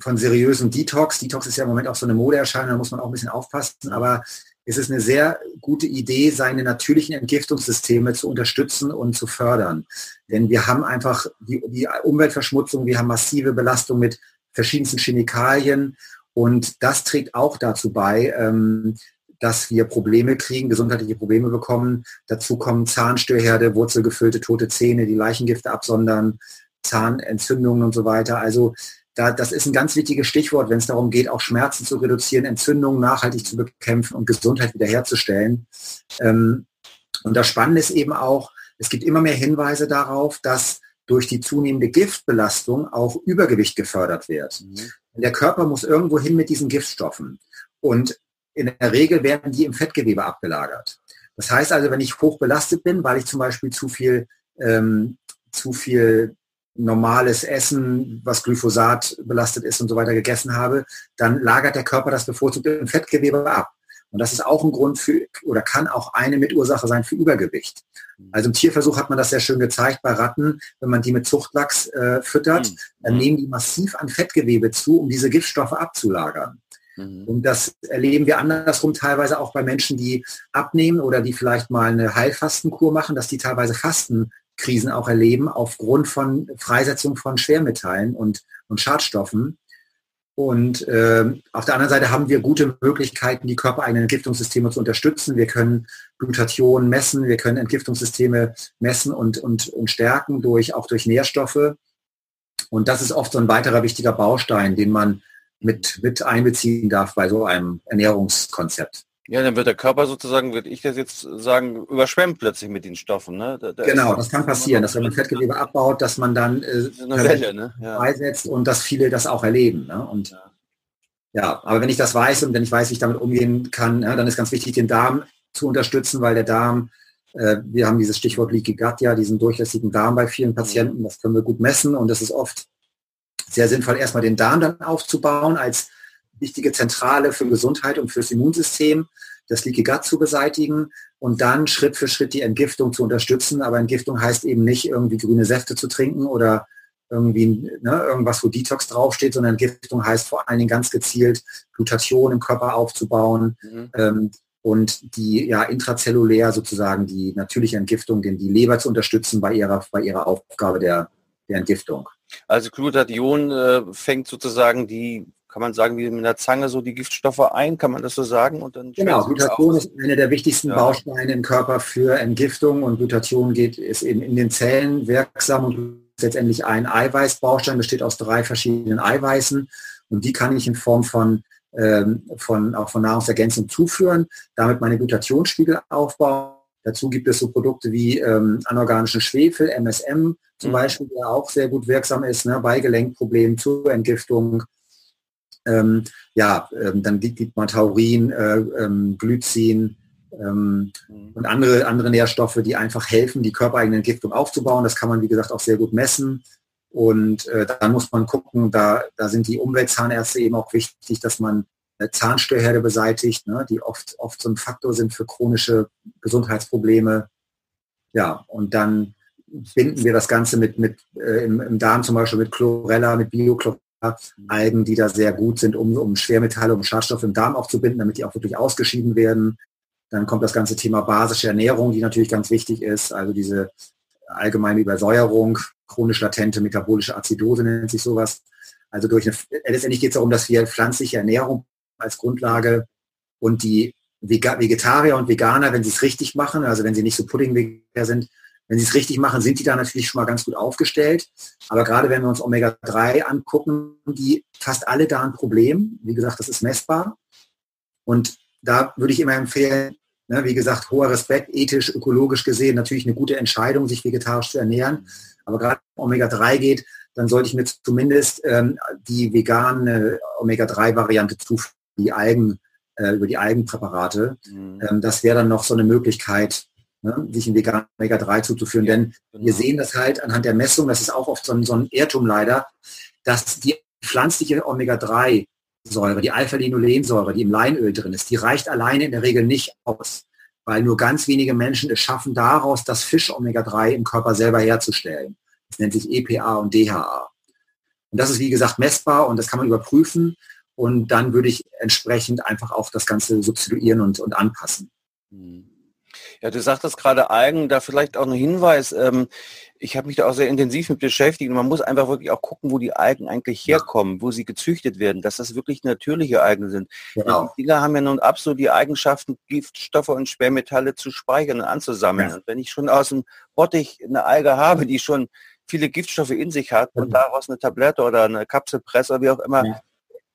von seriösen Detox, Detox ist ja im Moment auch so eine Modeerscheinung, da muss man auch ein bisschen aufpassen, aber es ist eine sehr gute Idee, seine natürlichen Entgiftungssysteme zu unterstützen und zu fördern. Denn wir haben einfach die, die Umweltverschmutzung, wir haben massive Belastung mit verschiedensten Chemikalien und das trägt auch dazu bei, ähm, dass wir Probleme kriegen, gesundheitliche Probleme bekommen. Dazu kommen Zahnstörherde, wurzelgefüllte tote Zähne, die Leichengifte absondern, Zahnentzündungen und so weiter. Also da, das ist ein ganz wichtiges Stichwort, wenn es darum geht, auch Schmerzen zu reduzieren, Entzündungen nachhaltig zu bekämpfen und Gesundheit wiederherzustellen. Ähm, und das Spannende ist eben auch, es gibt immer mehr Hinweise darauf, dass durch die zunehmende Giftbelastung auch Übergewicht gefördert wird. Mhm. Der Körper muss irgendwo hin mit diesen Giftstoffen. Und in der Regel werden die im Fettgewebe abgelagert. Das heißt also, wenn ich hoch belastet bin, weil ich zum Beispiel zu viel, ähm, zu viel normales Essen, was Glyphosat belastet ist und so weiter gegessen habe, dann lagert der Körper das bevorzugt im Fettgewebe ab. Und das ist auch ein Grund für, oder kann auch eine Mitursache sein für Übergewicht. Also im Tierversuch hat man das sehr schön gezeigt bei Ratten, wenn man die mit Zuchtlachs äh, füttert, dann nehmen die massiv an Fettgewebe zu, um diese Giftstoffe abzulagern. Mhm. Und das erleben wir andersrum teilweise auch bei Menschen, die abnehmen oder die vielleicht mal eine Heilfastenkur machen, dass die teilweise Fastenkrisen auch erleben aufgrund von Freisetzung von Schwermetallen und, und Schadstoffen. Und äh, auf der anderen Seite haben wir gute Möglichkeiten, die körpereigenen Entgiftungssysteme zu unterstützen. Wir können Glutathion messen, wir können Entgiftungssysteme messen und, und, und stärken durch, auch durch Nährstoffe. Und das ist oft so ein weiterer wichtiger Baustein, den man mit, mit einbeziehen darf bei so einem Ernährungskonzept. Ja, dann wird der Körper sozusagen, würde ich das jetzt sagen, überschwemmt plötzlich mit den Stoffen. Ne? Da, da genau, das kann passieren, dass wenn man Fettgewebe abbaut, dass man dann äh, Welle, ne? ja. freisetzt und dass viele das auch erleben. Ne? Und ja. ja. aber wenn ich das weiß und wenn ich weiß, wie ich damit umgehen kann, ja, dann ist ganz wichtig, den Darm zu unterstützen, weil der Darm, äh, wir haben dieses Stichwort Leaky Gut ja, diesen durchlässigen Darm bei vielen Patienten, das können wir gut messen und das ist oft sehr sinnvoll, erstmal den Darm dann aufzubauen als wichtige Zentrale für Gesundheit und fürs Immunsystem, das Leaky Gut zu beseitigen und dann Schritt für Schritt die Entgiftung zu unterstützen. Aber Entgiftung heißt eben nicht irgendwie grüne Säfte zu trinken oder irgendwie ne, irgendwas, wo Detox draufsteht, sondern Entgiftung heißt vor allen Dingen ganz gezielt Glutation im Körper aufzubauen mhm. ähm, und die ja intrazellulär sozusagen die natürliche Entgiftung, den die Leber zu unterstützen bei ihrer, bei ihrer Aufgabe der, der Entgiftung. Also Glutathion äh, fängt sozusagen die, kann man sagen, wie mit einer Zange so die Giftstoffe ein, kann man das so sagen? Und dann genau, Glutathion ist einer der wichtigsten ja. Bausteine im Körper für Entgiftung und Glutathion geht, ist eben in den Zellen wirksam und letztendlich ein Eiweißbaustein, besteht aus drei verschiedenen Eiweißen und die kann ich in Form von ähm, von, auch von Nahrungsergänzung zuführen, damit meine Glutationsspiegel aufbauen Dazu gibt es so Produkte wie ähm, anorganischen Schwefel, MSM zum mhm. Beispiel, der auch sehr gut wirksam ist ne, bei Gelenkproblemen zur Entgiftung. Ähm, ja, ähm, dann gibt man Taurin, äh, ähm, Glycin ähm, mhm. und andere, andere Nährstoffe, die einfach helfen, die körpereigene Entgiftung aufzubauen. Das kann man, wie gesagt, auch sehr gut messen. Und äh, dann muss man gucken, da, da sind die Umweltzahnärzte eben auch wichtig, dass man Zahnstörherde beseitigt, ne, die oft, oft so ein Faktor sind für chronische Gesundheitsprobleme. Ja, und dann binden wir das Ganze mit, mit äh, im, im, Darm zum Beispiel mit Chlorella, mit Biochlorella, Algen, die da sehr gut sind, um, um Schwermetalle, um Schadstoffe im Darm aufzubinden, damit die auch wirklich ausgeschieden werden. Dann kommt das ganze Thema basische Ernährung, die natürlich ganz wichtig ist, also diese allgemeine Übersäuerung, chronisch latente metabolische Azidose nennt sich sowas. Also durch eine, letztendlich geht es darum, dass wir pflanzliche Ernährung als Grundlage und die Vegetarier und Veganer, wenn sie es richtig machen, also wenn sie nicht so Pudding-Veganer sind, wenn sie es richtig machen, sind die da natürlich schon mal ganz gut aufgestellt. Aber gerade wenn wir uns Omega-3 angucken, die fast alle da ein Problem. Wie gesagt, das ist messbar. Und da würde ich immer empfehlen, ne, wie gesagt, hoher Respekt, ethisch, ökologisch gesehen, natürlich eine gute Entscheidung, sich vegetarisch zu ernähren. Aber gerade wenn Omega-3 geht, dann sollte ich mir zumindest ähm, die vegane Omega-3-Variante zufügen, die Algen, äh, über die Algenpräparate. Mhm. Ähm, das wäre dann noch so eine Möglichkeit, ne, sich ein veganen Omega-3 zuzuführen. Ja, Denn genau. wir sehen das halt anhand der Messung, das ist auch oft so ein, so ein Irrtum leider, dass die pflanzliche Omega-3-Säure, die Alpha-Linolensäure, die im Leinöl drin ist, die reicht alleine in der Regel nicht aus, weil nur ganz wenige Menschen es schaffen, daraus das Fisch-Omega-3 im Körper selber herzustellen. Das nennt sich EPA und DHA. Und das ist, wie gesagt, messbar und das kann man überprüfen. Und dann würde ich entsprechend einfach auch das Ganze substituieren und, und anpassen. Mhm. Ja, du sagtest gerade Algen, da vielleicht auch ein Hinweis. Ähm, ich habe mich da auch sehr intensiv mit beschäftigt und man muss einfach wirklich auch gucken, wo die Algen eigentlich herkommen, ja. wo sie gezüchtet werden, dass das wirklich natürliche Algen sind. Genau. Die Dinger haben ja nun absolut die Eigenschaften, Giftstoffe und Schwermetalle zu speichern und anzusammeln. Ja. Und wenn ich schon aus dem Bottich eine Alge habe, die schon viele Giftstoffe in sich hat und mhm. daraus eine Tablette oder eine Kapselpresse oder wie auch immer ja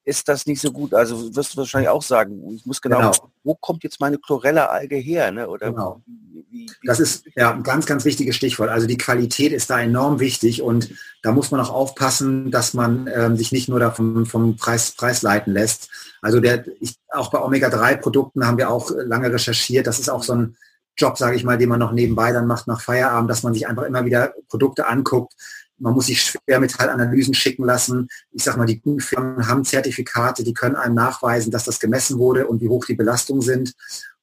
ist das nicht so gut. Also wirst du wahrscheinlich auch sagen, ich muss genau, genau. wo kommt jetzt meine Chlorella-Alge her? Ne? Oder genau. wie, wie, das ist ja ein ganz, ganz wichtiges Stichwort. Also die Qualität ist da enorm wichtig und da muss man auch aufpassen, dass man ähm, sich nicht nur davon vom Preis, Preis leiten lässt. Also der, ich, auch bei Omega-3-Produkten haben wir auch lange recherchiert. Das ist auch so ein Job, sage ich mal, den man noch nebenbei dann macht nach Feierabend, dass man sich einfach immer wieder Produkte anguckt, man muss sich Schwermetallanalysen schicken lassen. Ich sage mal, die guten Firmen haben Zertifikate, die können einem nachweisen, dass das gemessen wurde und wie hoch die Belastungen sind.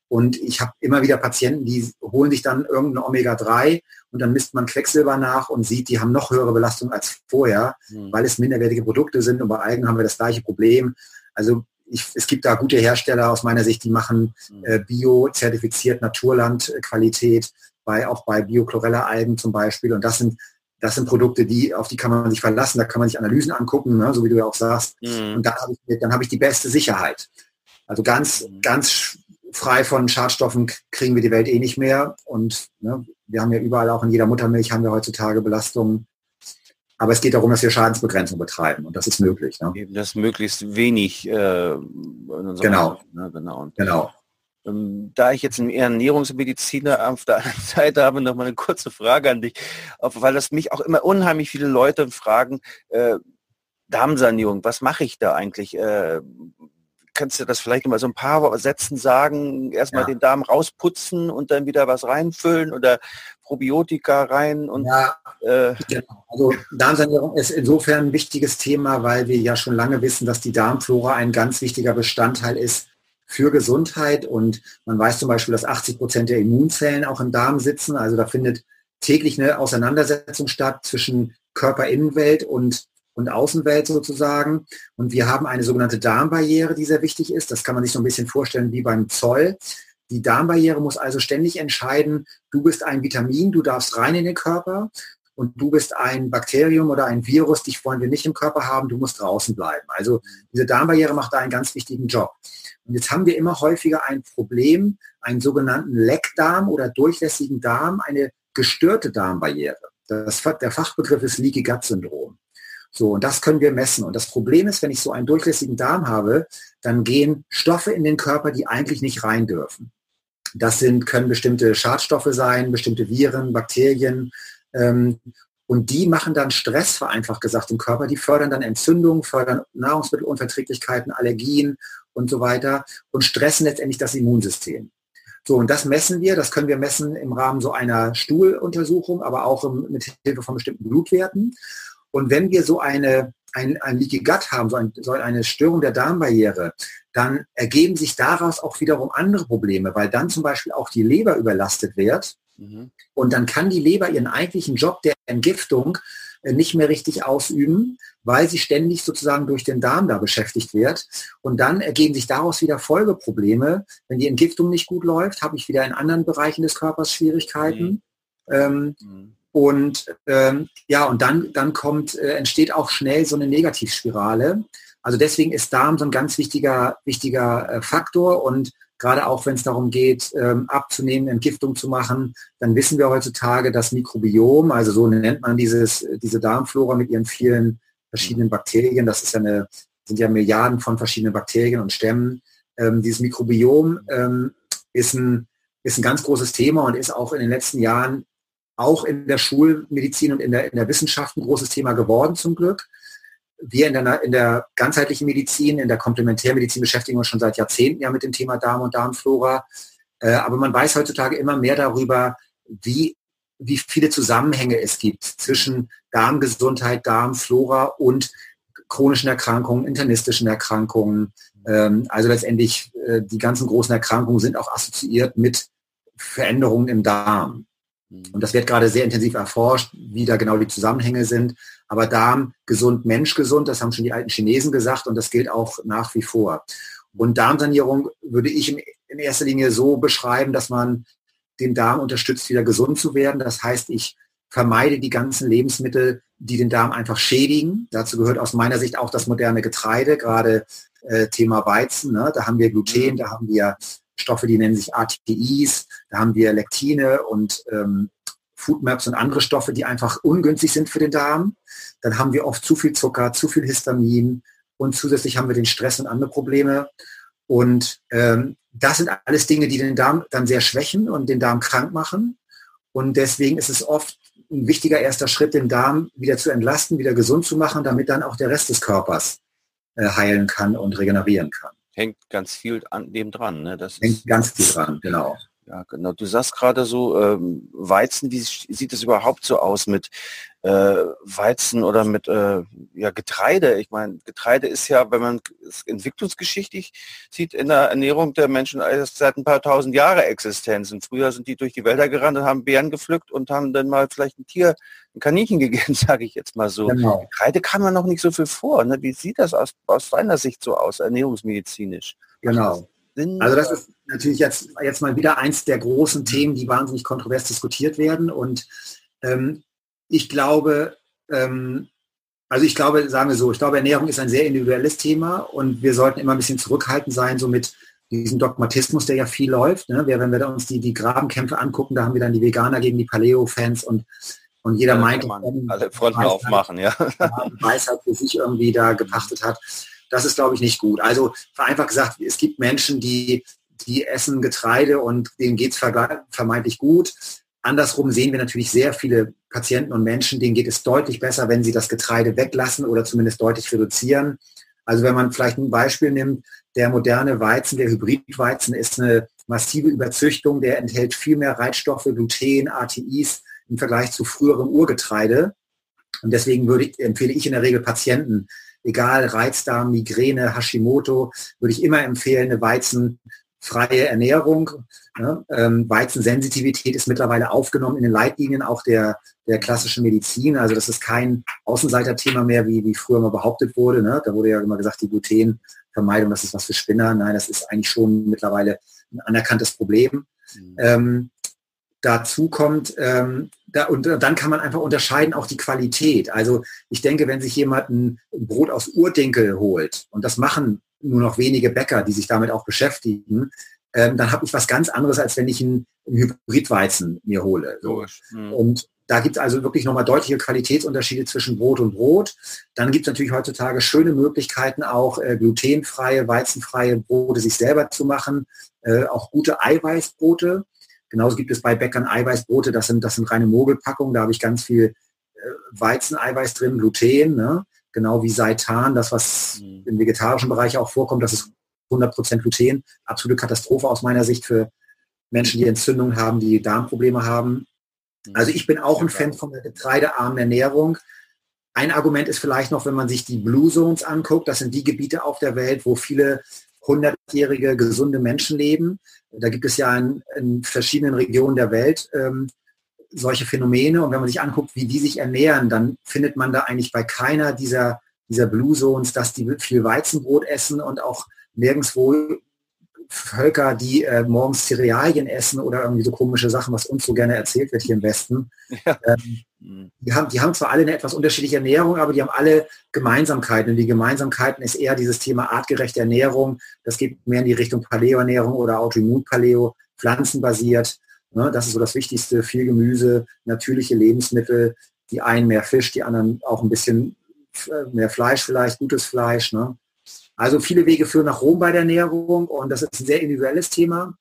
Und ich habe immer wieder Patienten, die holen sich dann irgendein Omega-3 und dann misst man Quecksilber nach und sieht, die haben noch höhere Belastung als vorher, mhm. weil es minderwertige Produkte sind. Und bei Algen haben wir das gleiche Problem. Also ich, es gibt da gute Hersteller aus meiner Sicht, die machen hm. äh, bio-zertifiziert Naturlandqualität, bei, auch bei Biochlorella-Algen zum Beispiel. Und das sind das sind Produkte, die, auf die kann man sich verlassen, da kann man sich Analysen angucken, ne, so wie du ja auch sagst. Mhm. Und dann habe ich, dann hab ich die beste Sicherheit. Also ganz, mhm. ganz frei von Schadstoffen kriegen wir die Welt eh nicht mehr. Und ne, wir haben ja überall, auch in jeder Muttermilch haben wir heutzutage Belastungen. Aber es geht darum, dass wir Schadensbegrenzung betreiben und das ist möglich. Ne? Eben das möglichst wenig. Äh, genau. Ne, genau. genau. Ähm, da ich jetzt einen Ernährungsmediziner auf der anderen Seite habe, noch mal eine kurze Frage an dich, weil das mich auch immer unheimlich viele Leute fragen, äh, Darmsanierung, was mache ich da eigentlich? Äh, kannst du das vielleicht mal so ein paar Sätzen sagen? Erstmal ja. den Darm rausputzen und dann wieder was reinfüllen oder Probiotika rein und ja, äh, genau. also Darmsanierung ist insofern ein wichtiges Thema, weil wir ja schon lange wissen, dass die Darmflora ein ganz wichtiger Bestandteil ist für Gesundheit. Und man weiß zum Beispiel, dass 80 Prozent der Immunzellen auch im Darm sitzen. Also da findet täglich eine Auseinandersetzung statt zwischen Körperinnenwelt und, und Außenwelt sozusagen. Und wir haben eine sogenannte Darmbarriere, die sehr wichtig ist. Das kann man sich so ein bisschen vorstellen wie beim Zoll. Die Darmbarriere muss also ständig entscheiden, du bist ein Vitamin, du darfst rein in den Körper und du bist ein Bakterium oder ein Virus, dich wollen wir nicht im Körper haben, du musst draußen bleiben. Also diese Darmbarriere macht da einen ganz wichtigen Job. Und jetzt haben wir immer häufiger ein Problem, einen sogenannten Leckdarm oder durchlässigen Darm, eine gestörte Darmbarriere. Das, der Fachbegriff ist Leaky Gut Syndrom. So, und das können wir messen. Und das Problem ist, wenn ich so einen durchlässigen Darm habe, dann gehen Stoffe in den Körper, die eigentlich nicht rein dürfen. Das sind, können bestimmte Schadstoffe sein, bestimmte Viren, Bakterien. Ähm, und die machen dann Stress, vereinfacht gesagt, im Körper. Die fördern dann Entzündungen, fördern Nahrungsmittelunverträglichkeiten, Allergien und so weiter und stressen letztendlich das Immunsystem. So, und das messen wir, das können wir messen im Rahmen so einer Stuhluntersuchung, aber auch im, mit Hilfe von bestimmten Blutwerten. Und wenn wir so eine, ein, ein Leaky Gut haben, so, ein, so eine Störung der Darmbarriere, dann ergeben sich daraus auch wiederum andere Probleme, weil dann zum Beispiel auch die Leber überlastet wird. Mhm. Und dann kann die Leber ihren eigentlichen Job der Entgiftung nicht mehr richtig ausüben, weil sie ständig sozusagen durch den Darm da beschäftigt wird. Und dann ergeben sich daraus wieder Folgeprobleme. Wenn die Entgiftung nicht gut läuft, habe ich wieder in anderen Bereichen des Körpers Schwierigkeiten. Mhm. Ähm, mhm. Und ähm, ja, und dann, dann kommt, äh, entsteht auch schnell so eine Negativspirale. Also deswegen ist Darm so ein ganz wichtiger, wichtiger äh, Faktor und gerade auch wenn es darum geht, ähm, abzunehmen, Entgiftung zu machen, dann wissen wir heutzutage, das Mikrobiom, also so nennt man dieses, diese Darmflora mit ihren vielen verschiedenen Bakterien, das ist ja eine, sind ja Milliarden von verschiedenen Bakterien und Stämmen. Ähm, dieses Mikrobiom ähm, ist, ein, ist ein ganz großes Thema und ist auch in den letzten Jahren auch in der Schulmedizin und in der, in der Wissenschaft ein großes Thema geworden zum Glück wir in der, in der ganzheitlichen Medizin, in der Komplementärmedizin beschäftigen uns schon seit Jahrzehnten ja mit dem Thema Darm und Darmflora. Äh, aber man weiß heutzutage immer mehr darüber, wie, wie viele Zusammenhänge es gibt zwischen Darmgesundheit, Darmflora und chronischen Erkrankungen, internistischen Erkrankungen. Ähm, also letztendlich äh, die ganzen großen Erkrankungen sind auch assoziiert mit Veränderungen im Darm. Mhm. Und das wird gerade sehr intensiv erforscht, wie da genau die Zusammenhänge sind. Aber Darm gesund, Mensch gesund, das haben schon die alten Chinesen gesagt und das gilt auch nach wie vor. Und Darmsanierung würde ich in erster Linie so beschreiben, dass man den Darm unterstützt, wieder gesund zu werden. Das heißt, ich vermeide die ganzen Lebensmittel, die den Darm einfach schädigen. Dazu gehört aus meiner Sicht auch das moderne Getreide, gerade äh, Thema Weizen. Ne? Da haben wir Gluten, da haben wir Stoffe, die nennen sich ATIs, da haben wir Lektine und ähm, Foodmaps und andere Stoffe, die einfach ungünstig sind für den Darm. Dann haben wir oft zu viel Zucker, zu viel Histamin und zusätzlich haben wir den Stress und andere Probleme. Und ähm, das sind alles Dinge, die den Darm dann sehr schwächen und den Darm krank machen. Und deswegen ist es oft ein wichtiger erster Schritt, den Darm wieder zu entlasten, wieder gesund zu machen, damit dann auch der Rest des Körpers äh, heilen kann und regenerieren kann. Hängt ganz viel an dem dran. Ne? Das Hängt ganz viel dran, genau. Ja, genau. Du sagst gerade so, ähm, Weizen, wie sieht es überhaupt so aus mit äh, Weizen oder mit äh, ja, Getreide? Ich meine, Getreide ist ja, wenn man es entwicklungsgeschichtlich sieht, in der Ernährung der Menschen erst seit ein paar tausend Jahre Existenz. Und früher sind die durch die Wälder gerannt und haben Beeren gepflückt und haben dann mal vielleicht ein Tier, ein Kaninchen gegeben, sage ich jetzt mal so. Genau. Getreide kann man noch nicht so viel vor. Ne? Wie sieht das aus, aus deiner Sicht so aus, ernährungsmedizinisch? Genau. Also das ist natürlich jetzt, jetzt mal wieder eins der großen Themen, die wahnsinnig kontrovers diskutiert werden. Und ähm, ich glaube, ähm, also ich glaube, sagen wir so, ich glaube, Ernährung ist ein sehr individuelles Thema und wir sollten immer ein bisschen zurückhaltend sein, so mit diesem Dogmatismus, der ja viel läuft. Ne? wenn wir uns die, die Grabenkämpfe angucken, da haben wir dann die Veganer gegen die Paleo-Fans und, und jeder ja, meint, alle Fronten aufmachen, ja. Weisheit für sich irgendwie da gepachtet hat. Das ist, glaube ich, nicht gut. Also vereinfacht gesagt, es gibt Menschen, die, die essen Getreide und denen geht es vermeintlich gut. Andersrum sehen wir natürlich sehr viele Patienten und Menschen, denen geht es deutlich besser, wenn sie das Getreide weglassen oder zumindest deutlich reduzieren. Also wenn man vielleicht ein Beispiel nimmt, der moderne Weizen, der Hybridweizen ist eine massive Überzüchtung, der enthält viel mehr Reizstoffe, Gluten, ATIs im Vergleich zu früherem Urgetreide. Und deswegen würde empfehle ich in der Regel Patienten, egal Reizdarm, Migräne, Hashimoto, würde ich immer empfehlen, eine weizenfreie Ernährung. Ja, ähm, Weizensensitivität ist mittlerweile aufgenommen in den Leitlinien auch der, der klassischen Medizin. Also das ist kein Außenseiterthema mehr, wie, wie früher mal behauptet wurde. Ne? Da wurde ja immer gesagt, die Glutenvermeidung, das ist was für Spinner. Nein, das ist eigentlich schon mittlerweile ein anerkanntes Problem. Mhm. Ähm, dazu kommt, ähm, da, und dann kann man einfach unterscheiden auch die Qualität. Also ich denke, wenn sich jemand ein Brot aus Urdinkel holt, und das machen nur noch wenige Bäcker, die sich damit auch beschäftigen, ähm, dann habe ich was ganz anderes, als wenn ich einen, einen Hybridweizen mir hole. So. Mhm. Und da gibt es also wirklich nochmal deutliche Qualitätsunterschiede zwischen Brot und Brot. Dann gibt es natürlich heutzutage schöne Möglichkeiten, auch äh, glutenfreie, weizenfreie Brote sich selber zu machen, äh, auch gute Eiweißbrote. Genauso gibt es bei Bäckern Eiweißbrote, das sind, das sind reine Mogelpackungen, da habe ich ganz viel äh, Weizeneiweiß drin, Gluten, ne? genau wie Seitan, das was mhm. im vegetarischen Bereich auch vorkommt, das ist 100% Gluten. Absolute Katastrophe aus meiner Sicht für Menschen, die Entzündungen haben, die Darmprobleme haben. Mhm. Also ich bin auch ein Fan von der getreidearmen Ernährung. ein Argument ist vielleicht noch, wenn man sich die Blue Zones anguckt, das sind die Gebiete auf der Welt, wo viele hundertjährige gesunde Menschen leben. Da gibt es ja in, in verschiedenen Regionen der Welt ähm, solche Phänomene. Und wenn man sich anguckt, wie die sich ernähren, dann findet man da eigentlich bei keiner dieser, dieser Blue Zones, dass die viel Weizenbrot essen und auch nirgendwo Völker, die äh, morgens Cerealien essen oder irgendwie so komische Sachen, was uns so gerne erzählt wird hier im Westen. Ja. Ähm, die, haben, die haben zwar alle eine etwas unterschiedliche Ernährung, aber die haben alle Gemeinsamkeiten. Und die Gemeinsamkeiten ist eher dieses Thema artgerechte Ernährung. Das geht mehr in die Richtung Paleo-Ernährung oder Autoimmun-Paleo, pflanzenbasiert. Ne, das ist so das Wichtigste. Viel Gemüse, natürliche Lebensmittel. Die einen mehr Fisch, die anderen auch ein bisschen äh, mehr Fleisch vielleicht, gutes Fleisch. Ne? Also viele Wege führen nach Rom bei der Ernährung und das ist ein sehr individuelles Thema.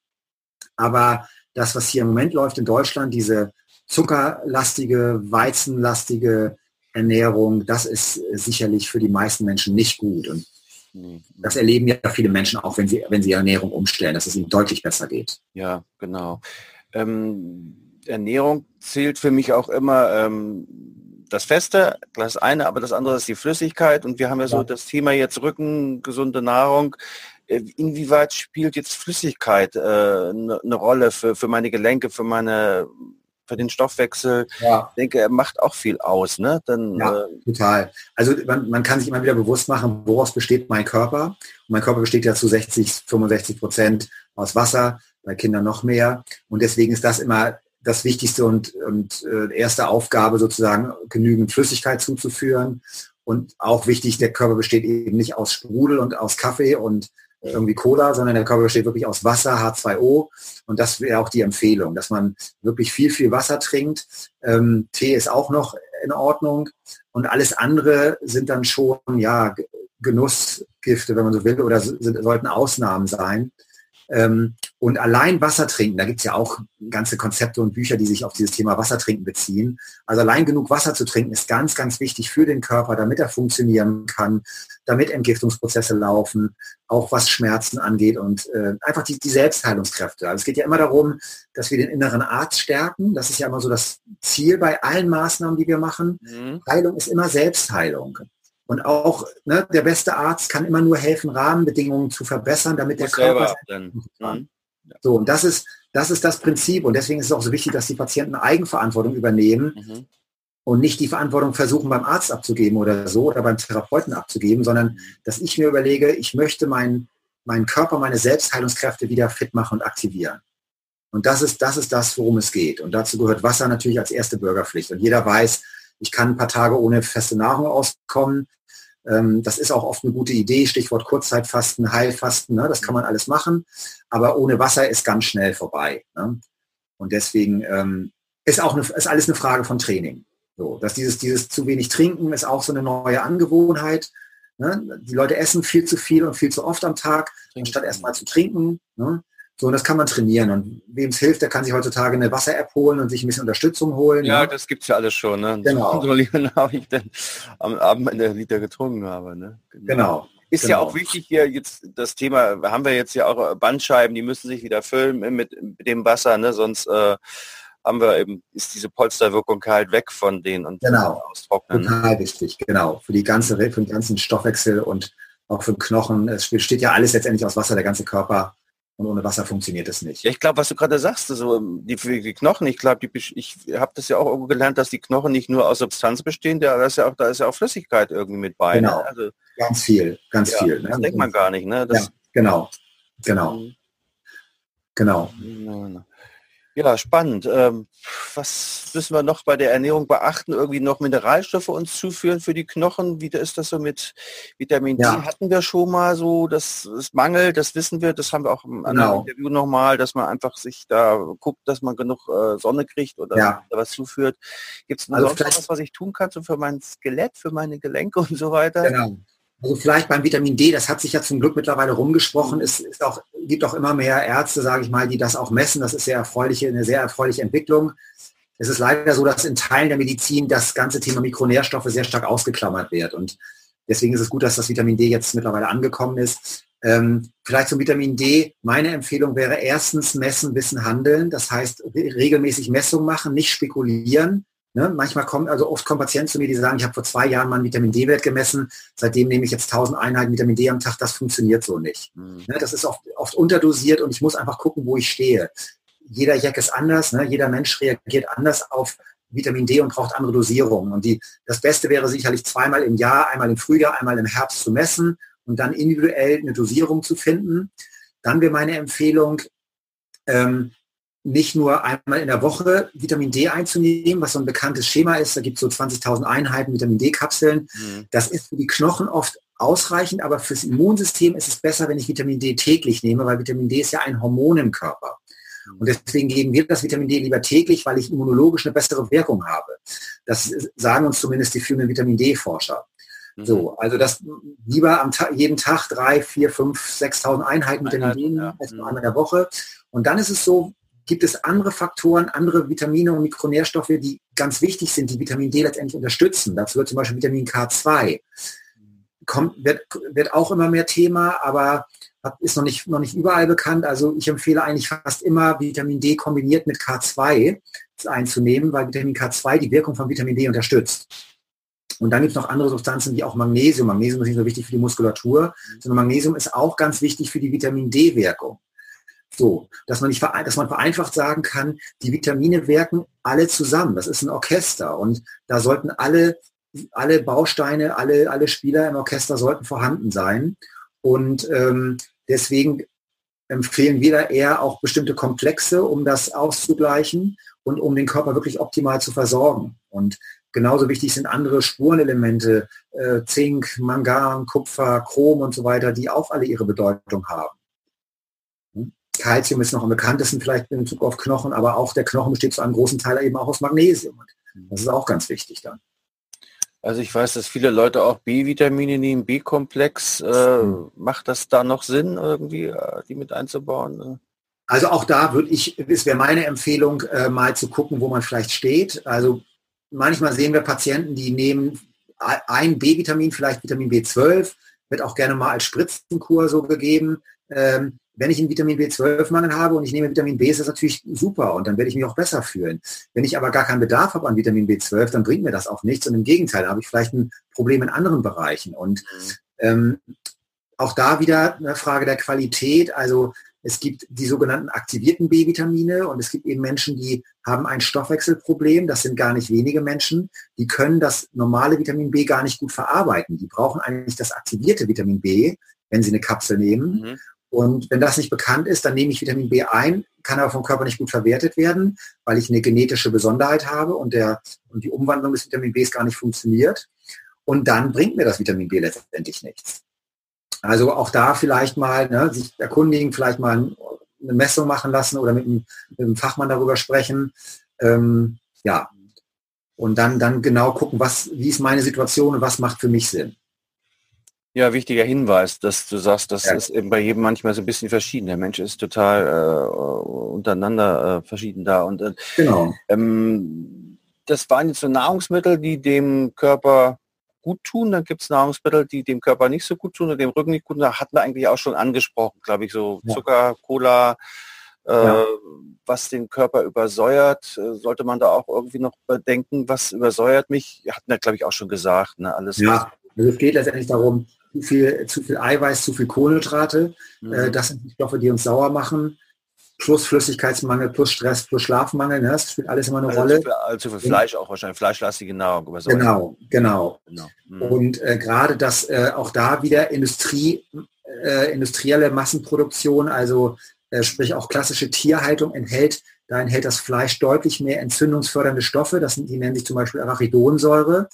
Aber das, was hier im Moment läuft in Deutschland, diese zuckerlastige, weizenlastige Ernährung, das ist sicherlich für die meisten Menschen nicht gut. Und das erleben ja viele Menschen auch, wenn sie, wenn sie Ernährung umstellen, dass es ihnen deutlich besser geht. Ja, genau. Ähm, Ernährung zählt für mich auch immer ähm, das Feste, das eine, aber das andere ist die Flüssigkeit. Und wir haben ja so das Thema jetzt Rücken, gesunde Nahrung. Äh, inwieweit spielt jetzt Flüssigkeit eine äh, ne Rolle für, für meine Gelenke, für meine für den Stoffwechsel. Ja. Ich denke, er macht auch viel aus. Ne? Dann, ja, äh, total. Also man, man, kann sich immer wieder bewusst machen, woraus besteht mein Körper. Und mein Körper besteht ja zu 60, 65 Prozent aus Wasser, bei Kindern noch mehr. Und deswegen ist das immer das wichtigste und, und äh, erste Aufgabe sozusagen, genügend Flüssigkeit zuzuführen. Und auch wichtig, der Körper besteht eben nicht aus Sprudel und aus Kaffee und irgendwie Cola, sondern der Körper besteht wirklich aus Wasser, H2O. Und das wäre auch die Empfehlung, dass man wirklich viel, viel Wasser trinkt. Ähm, Tee ist auch noch in Ordnung. Und alles andere sind dann schon, ja, Genussgifte, wenn man so will, oder sind, sollten Ausnahmen sein. Ähm, und allein Wasser trinken, da gibt es ja auch ganze Konzepte und Bücher, die sich auf dieses Thema Wasser trinken beziehen. Also allein genug Wasser zu trinken ist ganz, ganz wichtig für den Körper, damit er funktionieren kann, damit Entgiftungsprozesse laufen, auch was Schmerzen angeht und äh, einfach die, die Selbstheilungskräfte. Also es geht ja immer darum, dass wir den inneren Arzt stärken. Das ist ja immer so das Ziel bei allen Maßnahmen, die wir machen. Mhm. Heilung ist immer Selbstheilung. Und auch ne, der beste Arzt kann immer nur helfen, Rahmenbedingungen zu verbessern, damit der Körper. Mhm. So, und das ist, das ist das Prinzip. Und deswegen ist es auch so wichtig, dass die Patienten Eigenverantwortung übernehmen mhm. und nicht die Verantwortung versuchen, beim Arzt abzugeben oder so oder beim Therapeuten abzugeben, sondern mhm. dass ich mir überlege, ich möchte meinen meinen Körper, meine Selbstheilungskräfte wieder fit machen und aktivieren. Und das ist, das ist das, worum es geht. Und dazu gehört Wasser natürlich als erste Bürgerpflicht. Und jeder weiß, ich kann ein paar Tage ohne feste Nahrung auskommen. Ähm, das ist auch oft eine gute Idee, Stichwort Kurzzeitfasten, Heilfasten, ne? das kann man alles machen, aber ohne Wasser ist ganz schnell vorbei. Ne? Und deswegen ähm, ist auch eine, ist alles eine Frage von Training. So, dass dieses, dieses zu wenig Trinken ist auch so eine neue Angewohnheit. Ne? Die Leute essen viel zu viel und viel zu oft am Tag, anstatt erstmal zu trinken. Ne? So, und das kann man trainieren. Und wem es hilft, der kann sich heutzutage eine Wasser-App holen und sich ein bisschen Unterstützung holen. Ja, ne? das gibt es ja alles schon. Ne? Genau. Kontrollieren habe ich dann am Abend in der Liter getrunken habe. Ne? Genau. genau. Ist genau. ja auch wichtig hier jetzt das Thema, haben wir jetzt ja auch Bandscheiben, die müssen sich wieder füllen mit, mit dem Wasser, ne? sonst äh, haben wir eben, ist diese Polsterwirkung halt weg von denen und genau. austrocknen. Total wichtig, genau. Für die ganze, für den ganzen Stoffwechsel und auch für den Knochen. Es besteht ja alles letztendlich aus Wasser, der ganze Körper und ohne Wasser funktioniert es nicht. Ja, ich glaube, was du gerade sagst, also die, die Knochen, ich glaube, ich habe das ja auch irgendwo gelernt, dass die Knochen nicht nur aus Substanz bestehen, da ist ja auch, da ist ja auch Flüssigkeit irgendwie mit bei. Ne? Genau. Also, ganz viel, ganz ja, viel. Ne? Das denkt man gar nicht, ne? Das, ja, genau, genau. Mhm. Genau. Ja, spannend. Ähm, was müssen wir noch bei der Ernährung beachten? Irgendwie noch Mineralstoffe uns zuführen für die Knochen? Wie ist das so mit Vitamin D? Ja. Hatten wir schon mal so, dass es mangelt, das wissen wir, das haben wir auch im genau. Interview nochmal, dass man einfach sich da guckt, dass man genug äh, Sonne kriegt oder ja. was zuführt. Gibt es also sonst was, was ich tun kann, so für mein Skelett, für meine Gelenke und so weiter? Genau. Also vielleicht beim Vitamin D, das hat sich ja zum Glück mittlerweile rumgesprochen. Es ist auch, gibt auch immer mehr Ärzte, sage ich mal, die das auch messen. Das ist sehr erfreuliche, eine sehr erfreuliche Entwicklung. Es ist leider so, dass in Teilen der Medizin das ganze Thema Mikronährstoffe sehr stark ausgeklammert wird. Und deswegen ist es gut, dass das Vitamin D jetzt mittlerweile angekommen ist. Ähm, vielleicht zum Vitamin D. Meine Empfehlung wäre erstens messen, wissen, handeln. Das heißt, regelmäßig Messungen machen, nicht spekulieren. Ne? Manchmal kommen, also oft kommen Patienten zu mir, die sagen, ich habe vor zwei Jahren mal einen Vitamin D-Wert gemessen, seitdem nehme ich jetzt 1000 Einheiten Vitamin D am Tag, das funktioniert so nicht. Mhm. Ne? Das ist oft, oft unterdosiert und ich muss einfach gucken, wo ich stehe. Jeder Jack ist anders, ne? jeder Mensch reagiert anders auf Vitamin D und braucht andere Dosierungen. Und die, das Beste wäre sicherlich zweimal im Jahr, einmal im Frühjahr, einmal im Herbst zu messen und dann individuell eine Dosierung zu finden. Dann wäre meine Empfehlung, ähm, nicht nur einmal in der Woche Vitamin D einzunehmen, was so ein bekanntes Schema ist. Da gibt es so 20.000 Einheiten Vitamin D-Kapseln. Mhm. Das ist für die Knochen oft ausreichend, aber fürs Immunsystem ist es besser, wenn ich Vitamin D täglich nehme, weil Vitamin D ist ja ein Hormon im Körper. Mhm. Und deswegen geben wir das Vitamin D lieber täglich, weil ich immunologisch eine bessere Wirkung habe. Das sagen uns zumindest die führenden Vitamin D-Forscher. Mhm. So, also das lieber am Tag, jeden Tag drei, vier, fünf, 6.000 Einheiten Vitamin D, ja. erst einmal in der Woche. Und dann ist es so, gibt es andere Faktoren, andere Vitamine und Mikronährstoffe, die ganz wichtig sind, die Vitamin D letztendlich unterstützen. Dazu wird zum Beispiel Vitamin K2. Kommt, wird, wird auch immer mehr Thema, aber ist noch nicht, noch nicht überall bekannt. Also ich empfehle eigentlich fast immer Vitamin D kombiniert mit K2 einzunehmen, weil Vitamin K2 die Wirkung von Vitamin D unterstützt. Und dann gibt es noch andere Substanzen wie auch Magnesium. Magnesium ist nicht so wichtig für die Muskulatur, sondern Magnesium ist auch ganz wichtig für die Vitamin D-Wirkung. So, dass man nicht dass man vereinfacht sagen kann, die Vitamine wirken alle zusammen. Das ist ein Orchester und da sollten alle, alle Bausteine, alle, alle Spieler im Orchester sollten vorhanden sein. Und ähm, deswegen empfehlen wir da eher auch bestimmte Komplexe, um das auszugleichen und um den Körper wirklich optimal zu versorgen. Und genauso wichtig sind andere Spurenelemente, äh, Zink, Mangan, Kupfer, Chrom und so weiter, die auch alle ihre Bedeutung haben. Calcium ist noch am bekanntesten vielleicht in Bezug auf Knochen, aber auch der Knochen besteht zu einem großen Teil eben auch aus Magnesium. das ist auch ganz wichtig dann. Also ich weiß, dass viele Leute auch B-Vitamine nehmen, B-Komplex. Äh, mhm. Macht das da noch Sinn, irgendwie äh, die mit einzubauen? Also auch da würde ich, es wäre meine Empfehlung, äh, mal zu gucken, wo man vielleicht steht. Also manchmal sehen wir Patienten, die nehmen ein B-Vitamin, vielleicht Vitamin B12, wird auch gerne mal als Spritzenkur so gegeben. Ähm, wenn ich einen Vitamin B12-Mangel habe und ich nehme Vitamin B, ist das natürlich super und dann werde ich mich auch besser fühlen. Wenn ich aber gar keinen Bedarf habe an Vitamin B12, dann bringt mir das auch nichts und im Gegenteil habe ich vielleicht ein Problem in anderen Bereichen. Und mhm. ähm, auch da wieder eine Frage der Qualität. Also es gibt die sogenannten aktivierten B-Vitamine und es gibt eben Menschen, die haben ein Stoffwechselproblem. Das sind gar nicht wenige Menschen. Die können das normale Vitamin B gar nicht gut verarbeiten. Die brauchen eigentlich das aktivierte Vitamin B, wenn sie eine Kapsel nehmen. Mhm. Und wenn das nicht bekannt ist, dann nehme ich Vitamin B ein, kann aber vom Körper nicht gut verwertet werden, weil ich eine genetische Besonderheit habe und, der, und die Umwandlung des Vitamin Bs gar nicht funktioniert. Und dann bringt mir das Vitamin B letztendlich nichts. Also auch da vielleicht mal ne, sich erkundigen, vielleicht mal eine Messung machen lassen oder mit einem, mit einem Fachmann darüber sprechen. Ähm, ja. Und dann, dann genau gucken, was, wie ist meine Situation und was macht für mich Sinn. Ja, wichtiger Hinweis, dass du sagst, das ja. ist eben bei jedem manchmal so ein bisschen verschieden. Der Mensch ist total äh, untereinander äh, verschieden da. Und äh, genau. Ähm, das waren jetzt so Nahrungsmittel, die dem Körper gut tun. Dann gibt es Nahrungsmittel, die dem Körper nicht so gut tun und dem Rücken nicht gut tun. Da hatten wir eigentlich auch schon angesprochen, glaube ich, so ja. Zucker, Cola, äh, ja. was den Körper übersäuert. Äh, sollte man da auch irgendwie noch bedenken, was übersäuert mich? Hatten wir, glaube ich, auch schon gesagt. Ne? Alles, ja, also es geht letztendlich darum, zu viel, zu viel Eiweiß, zu viel Kohlenhydrate. Mhm. Äh, das sind die Stoffe, die uns sauer machen. Plus Flüssigkeitsmangel, plus Stress, plus Schlafmangel. Ne? Das spielt alles immer eine also Rolle. Für, also für Fleisch auch wahrscheinlich, fleischlastige Nahrung. Genau, genau. genau. Mhm. Und äh, gerade das äh, auch da wieder Industrie, äh, industrielle Massenproduktion, also äh, sprich auch klassische Tierhaltung enthält, da enthält das Fleisch deutlich mehr entzündungsfördernde Stoffe. Das sind, die nennen sich zum Beispiel Arachidonsäure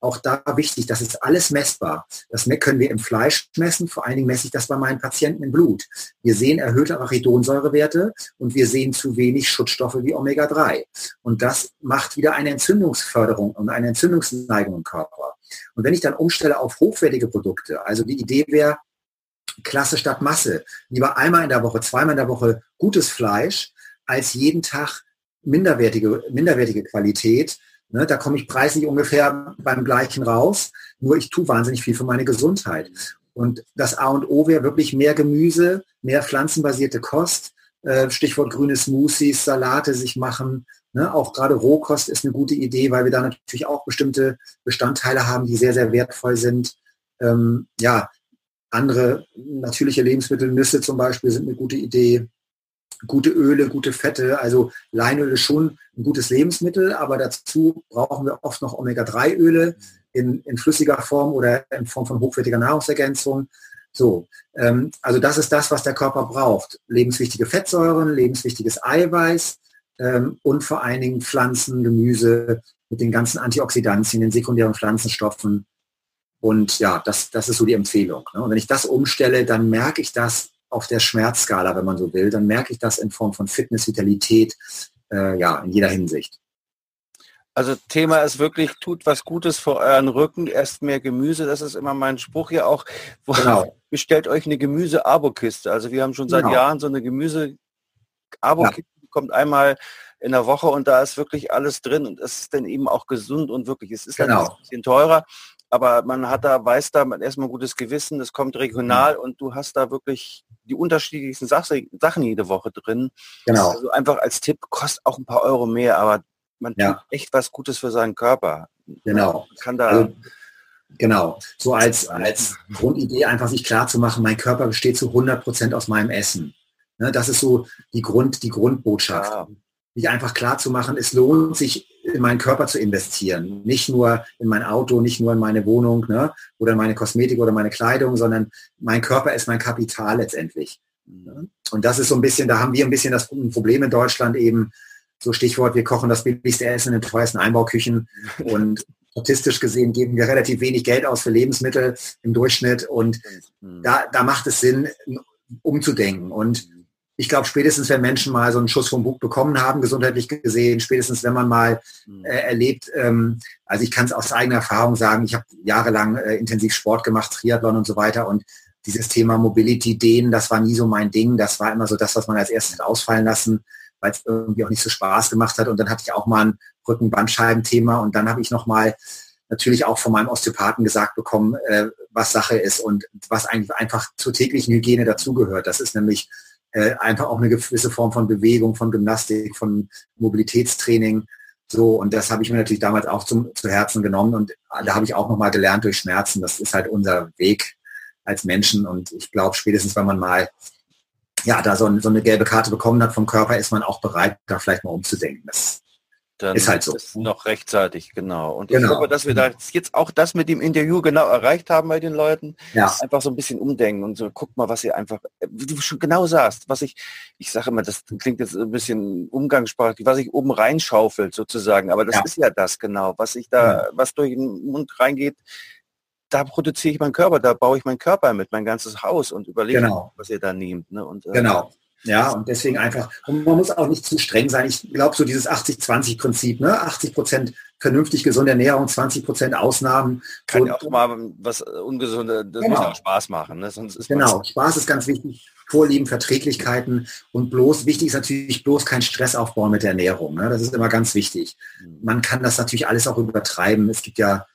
auch da wichtig, das ist alles messbar. Das können wir im Fleisch messen, vor allen Dingen messe ich das bei meinen Patienten im Blut. Wir sehen erhöhte Arachidonsäurewerte und wir sehen zu wenig Schutzstoffe wie Omega-3. Und das macht wieder eine Entzündungsförderung und eine Entzündungsneigung im Körper. Und wenn ich dann umstelle auf hochwertige Produkte, also die Idee wäre, Klasse statt Masse, lieber einmal in der Woche, zweimal in der Woche gutes Fleisch, als jeden Tag minderwertige, minderwertige Qualität, Ne, da komme ich preislich ungefähr beim gleichen raus, nur ich tue wahnsinnig viel für meine Gesundheit. Und das A und O wäre wirklich mehr Gemüse, mehr pflanzenbasierte Kost, äh, Stichwort grüne Smoothies, Salate sich machen Ne? Auch gerade Rohkost ist eine gute Idee, weil wir da natürlich auch bestimmte Bestandteile haben, die sehr, sehr wertvoll sind. Ähm, ja, andere natürliche Lebensmittel, Nüsse zum Beispiel, sind eine gute Idee. Gute Öle, gute Fette, also Leinöl ist schon ein gutes Lebensmittel, aber dazu brauchen wir oft noch Omega-3-Öle in, in flüssiger Form oder in Form von hochwertiger Nahrungsergänzung. So, ähm, also das ist das, was der Körper braucht. Lebenswichtige Fettsäuren, lebenswichtiges Eiweiß ähm, und vor allen Dingen Pflanzen, Gemüse mit den ganzen Antioxidantien, den sekundären Pflanzenstoffen. Und ja, das, das ist so die Empfehlung. Ne? Und wenn ich das umstelle, dann merke ich das auf der Schmerzskala, wenn man so will, dann merke ich das in Form von Fitness, Vitalität, äh, ja, in jeder Hinsicht. Also Thema ist wirklich, tut was Gutes vor euren Rücken, esst mehr Gemüse. Das ist immer mein Spruch hier auch. Genau. Bestellt euch eine Gemüse-Abo-Kiste. Also wir haben schon seit genau. Jahren so eine Gemüse-Abo-Kiste, ja. kommt einmal in der Woche und da ist wirklich alles drin und es ist dann eben auch gesund und wirklich, es ist genau. ein bisschen teurer, aber man hat da, weiß da man erstmal ein gutes Gewissen, es kommt regional mhm. und du hast da wirklich die unterschiedlichsten Sachen jede Woche drin. Genau. Also einfach als Tipp, kostet auch ein paar Euro mehr, aber man ja. tut echt was Gutes für seinen Körper. Genau. Man kann da also, genau. So als, als Grundidee einfach sich klar zu machen, mein Körper besteht zu 100 Prozent aus meinem Essen. Ne, das ist so die Grund, die Grundbotschaft. Ja. Sich einfach klar zu machen, es lohnt sich, in meinen Körper zu investieren. Nicht nur in mein Auto, nicht nur in meine Wohnung ne, oder meine Kosmetik oder meine Kleidung, sondern mein Körper ist mein Kapital letztendlich. Mhm. Und das ist so ein bisschen, da haben wir ein bisschen das Problem in Deutschland eben, so Stichwort, wir kochen das billigste Essen in den teuersten Einbauküchen und statistisch gesehen geben wir relativ wenig Geld aus für Lebensmittel im Durchschnitt und mhm. da, da macht es Sinn, umzudenken. Und ich glaube, spätestens wenn Menschen mal so einen Schuss vom Buch bekommen haben, gesundheitlich gesehen, spätestens wenn man mal mhm. äh, erlebt, ähm, also ich kann es aus eigener Erfahrung sagen, ich habe jahrelang äh, intensiv Sport gemacht, Triathlon und so weiter und dieses Thema Mobility, Dehnen, das war nie so mein Ding. Das war immer so das, was man als erstes hat ausfallen lassen weil es irgendwie auch nicht so Spaß gemacht hat. Und dann hatte ich auch mal ein Rückenbandscheibenthema und dann habe ich noch mal natürlich auch von meinem Osteopathen gesagt bekommen, äh, was Sache ist und was eigentlich einfach zur täglichen Hygiene dazugehört. Das ist nämlich äh, einfach auch eine gewisse Form von Bewegung, von Gymnastik, von Mobilitätstraining. So, und das habe ich mir natürlich damals auch zum, zu Herzen genommen und da habe ich auch nochmal gelernt durch Schmerzen. Das ist halt unser Weg als Menschen und ich glaube, spätestens wenn man mal ja, da so, so, eine gelbe Karte bekommen hat vom Körper, ist man auch bereit, da vielleicht mal umzudenken. Das dann ist halt so. Ist noch rechtzeitig, genau. Und genau. ich glaube, dass wir da jetzt auch das mit dem Interview genau erreicht haben bei den Leuten. Ja. Einfach so ein bisschen umdenken und so, guck mal, was ihr einfach, wie du schon genau sagst, was ich, ich sage immer, das klingt jetzt ein bisschen umgangssprachlich, was ich oben reinschaufelt sozusagen, aber das ja. ist ja das genau, was ich da, was durch den Mund reingeht, da produziere ich meinen Körper, da baue ich meinen Körper mit, mein ganzes Haus und überlege, genau. was ihr da nehmt. Ne? Und, äh, genau. Ja, und deswegen einfach, und man muss auch nicht zu streng sein. Ich glaube, so dieses 80-20-Prinzip, ne? 80 Prozent vernünftig gesunde Ernährung, 20 Prozent Ausnahmen. Kann ja auch mal was Ungesunde, das genau. muss auch Spaß machen. Ne? Sonst ist genau, Spaß ist ganz wichtig. Vorlieben, Verträglichkeiten und bloß, wichtig ist natürlich bloß kein Stress aufbauen mit der Ernährung. Ne? Das ist immer ganz wichtig. Mhm. Man kann das natürlich alles auch übertreiben. Es gibt ja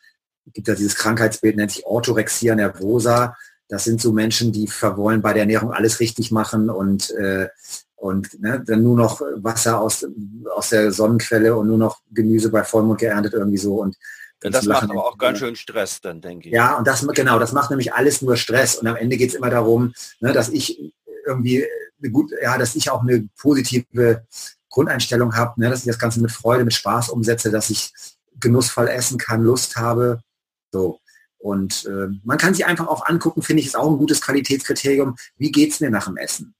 gibt ja dieses Krankheitsbild, nennt sich Orthorexia nervosa. Das sind so Menschen, die verwollen bei der Ernährung alles richtig machen und, äh, und ne, dann nur noch Wasser aus, aus der Sonnenquelle und nur noch Gemüse bei Vollmond geerntet irgendwie so. Und ja, das macht aber auch ganz schön Stress dann, denke ich. Ja, und das genau, das macht nämlich alles nur Stress. Und am Ende geht es immer darum, ne, dass ich irgendwie gut, ja, dass ich auch eine positive Grundeinstellung habe, ne, dass ich das Ganze mit Freude, mit Spaß umsetze, dass ich genussvoll essen kann, Lust habe, so. Und äh, man kann sich einfach auch angucken, finde ich, ist auch ein gutes Qualitätskriterium, wie geht es mir nach dem Essen?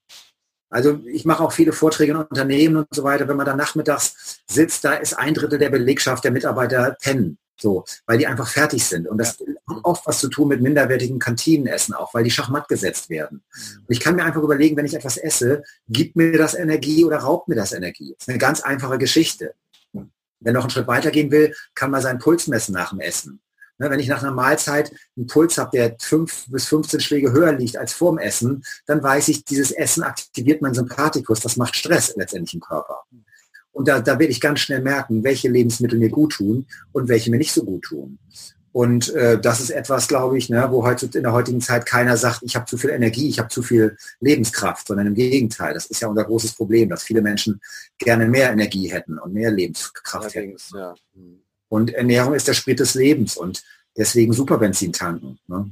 Also ich mache auch viele Vorträge in Unternehmen und so weiter. Wenn man dann nachmittags sitzt, da ist ein Drittel der Belegschaft der Mitarbeiter pennen. So, weil die einfach fertig sind. Und das hat oft was zu tun mit minderwertigen Kantinenessen auch, weil die schachmatt gesetzt werden. Und ich kann mir einfach überlegen, wenn ich etwas esse, gibt mir das Energie oder raubt mir das Energie? Das ist eine ganz einfache Geschichte. Wenn noch einen Schritt weitergehen will, kann man seinen Puls messen nach dem Essen. Ne, wenn ich nach einer Mahlzeit einen Puls habe, der 5 bis 15 Schläge höher liegt als vorm Essen, dann weiß ich, dieses Essen aktiviert meinen Sympathikus. Das macht Stress letztendlich im Körper. Und da, da werde ich ganz schnell merken, welche Lebensmittel mir gut tun und welche mir nicht so gut tun. Und äh, das ist etwas, glaube ich, ne, wo heute in der heutigen Zeit keiner sagt, ich habe zu viel Energie, ich habe zu viel Lebenskraft, sondern im Gegenteil. Das ist ja unser großes Problem, dass viele Menschen gerne mehr Energie hätten und mehr Lebenskraft hätten. Ja. Und Ernährung ist der Sprit des Lebens und deswegen Superbenzin tanken. Ne?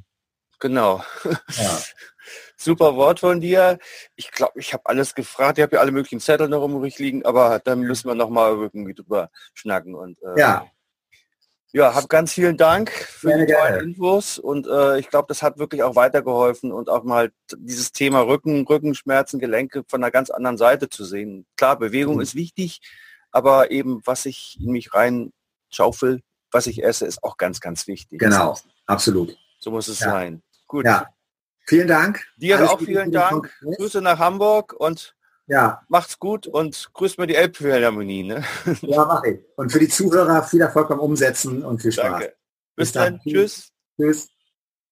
Genau. Ja. Super Wort von dir. Ich glaube, ich habe alles gefragt. Ich habe ja alle möglichen Zettel noch liegen, aber dann müssen wir noch mal irgendwie drüber schnacken. Und, äh, ja. Ja, hab ganz vielen Dank für gerne, die tollen Infos und äh, ich glaube, das hat wirklich auch weitergeholfen und auch mal dieses Thema Rücken, Rückenschmerzen, Gelenke von einer ganz anderen Seite zu sehen. Klar, Bewegung mhm. ist wichtig, aber eben was ich in mich rein schaufel, was ich esse, ist auch ganz, ganz wichtig. Genau, absolut. So muss es ja. sein. Gut. Ja. Vielen Dank. Dir Alles auch vielen Dank. Grüße nach Hamburg und ja. macht's gut und grüßt mir die Elbphilharmonie. Ne? Ja, mache ich. Und für die Zuhörer viel Erfolg beim Umsetzen und viel Spaß. Danke. Bis, Bis dann. dann. Tschüss. Tschüss.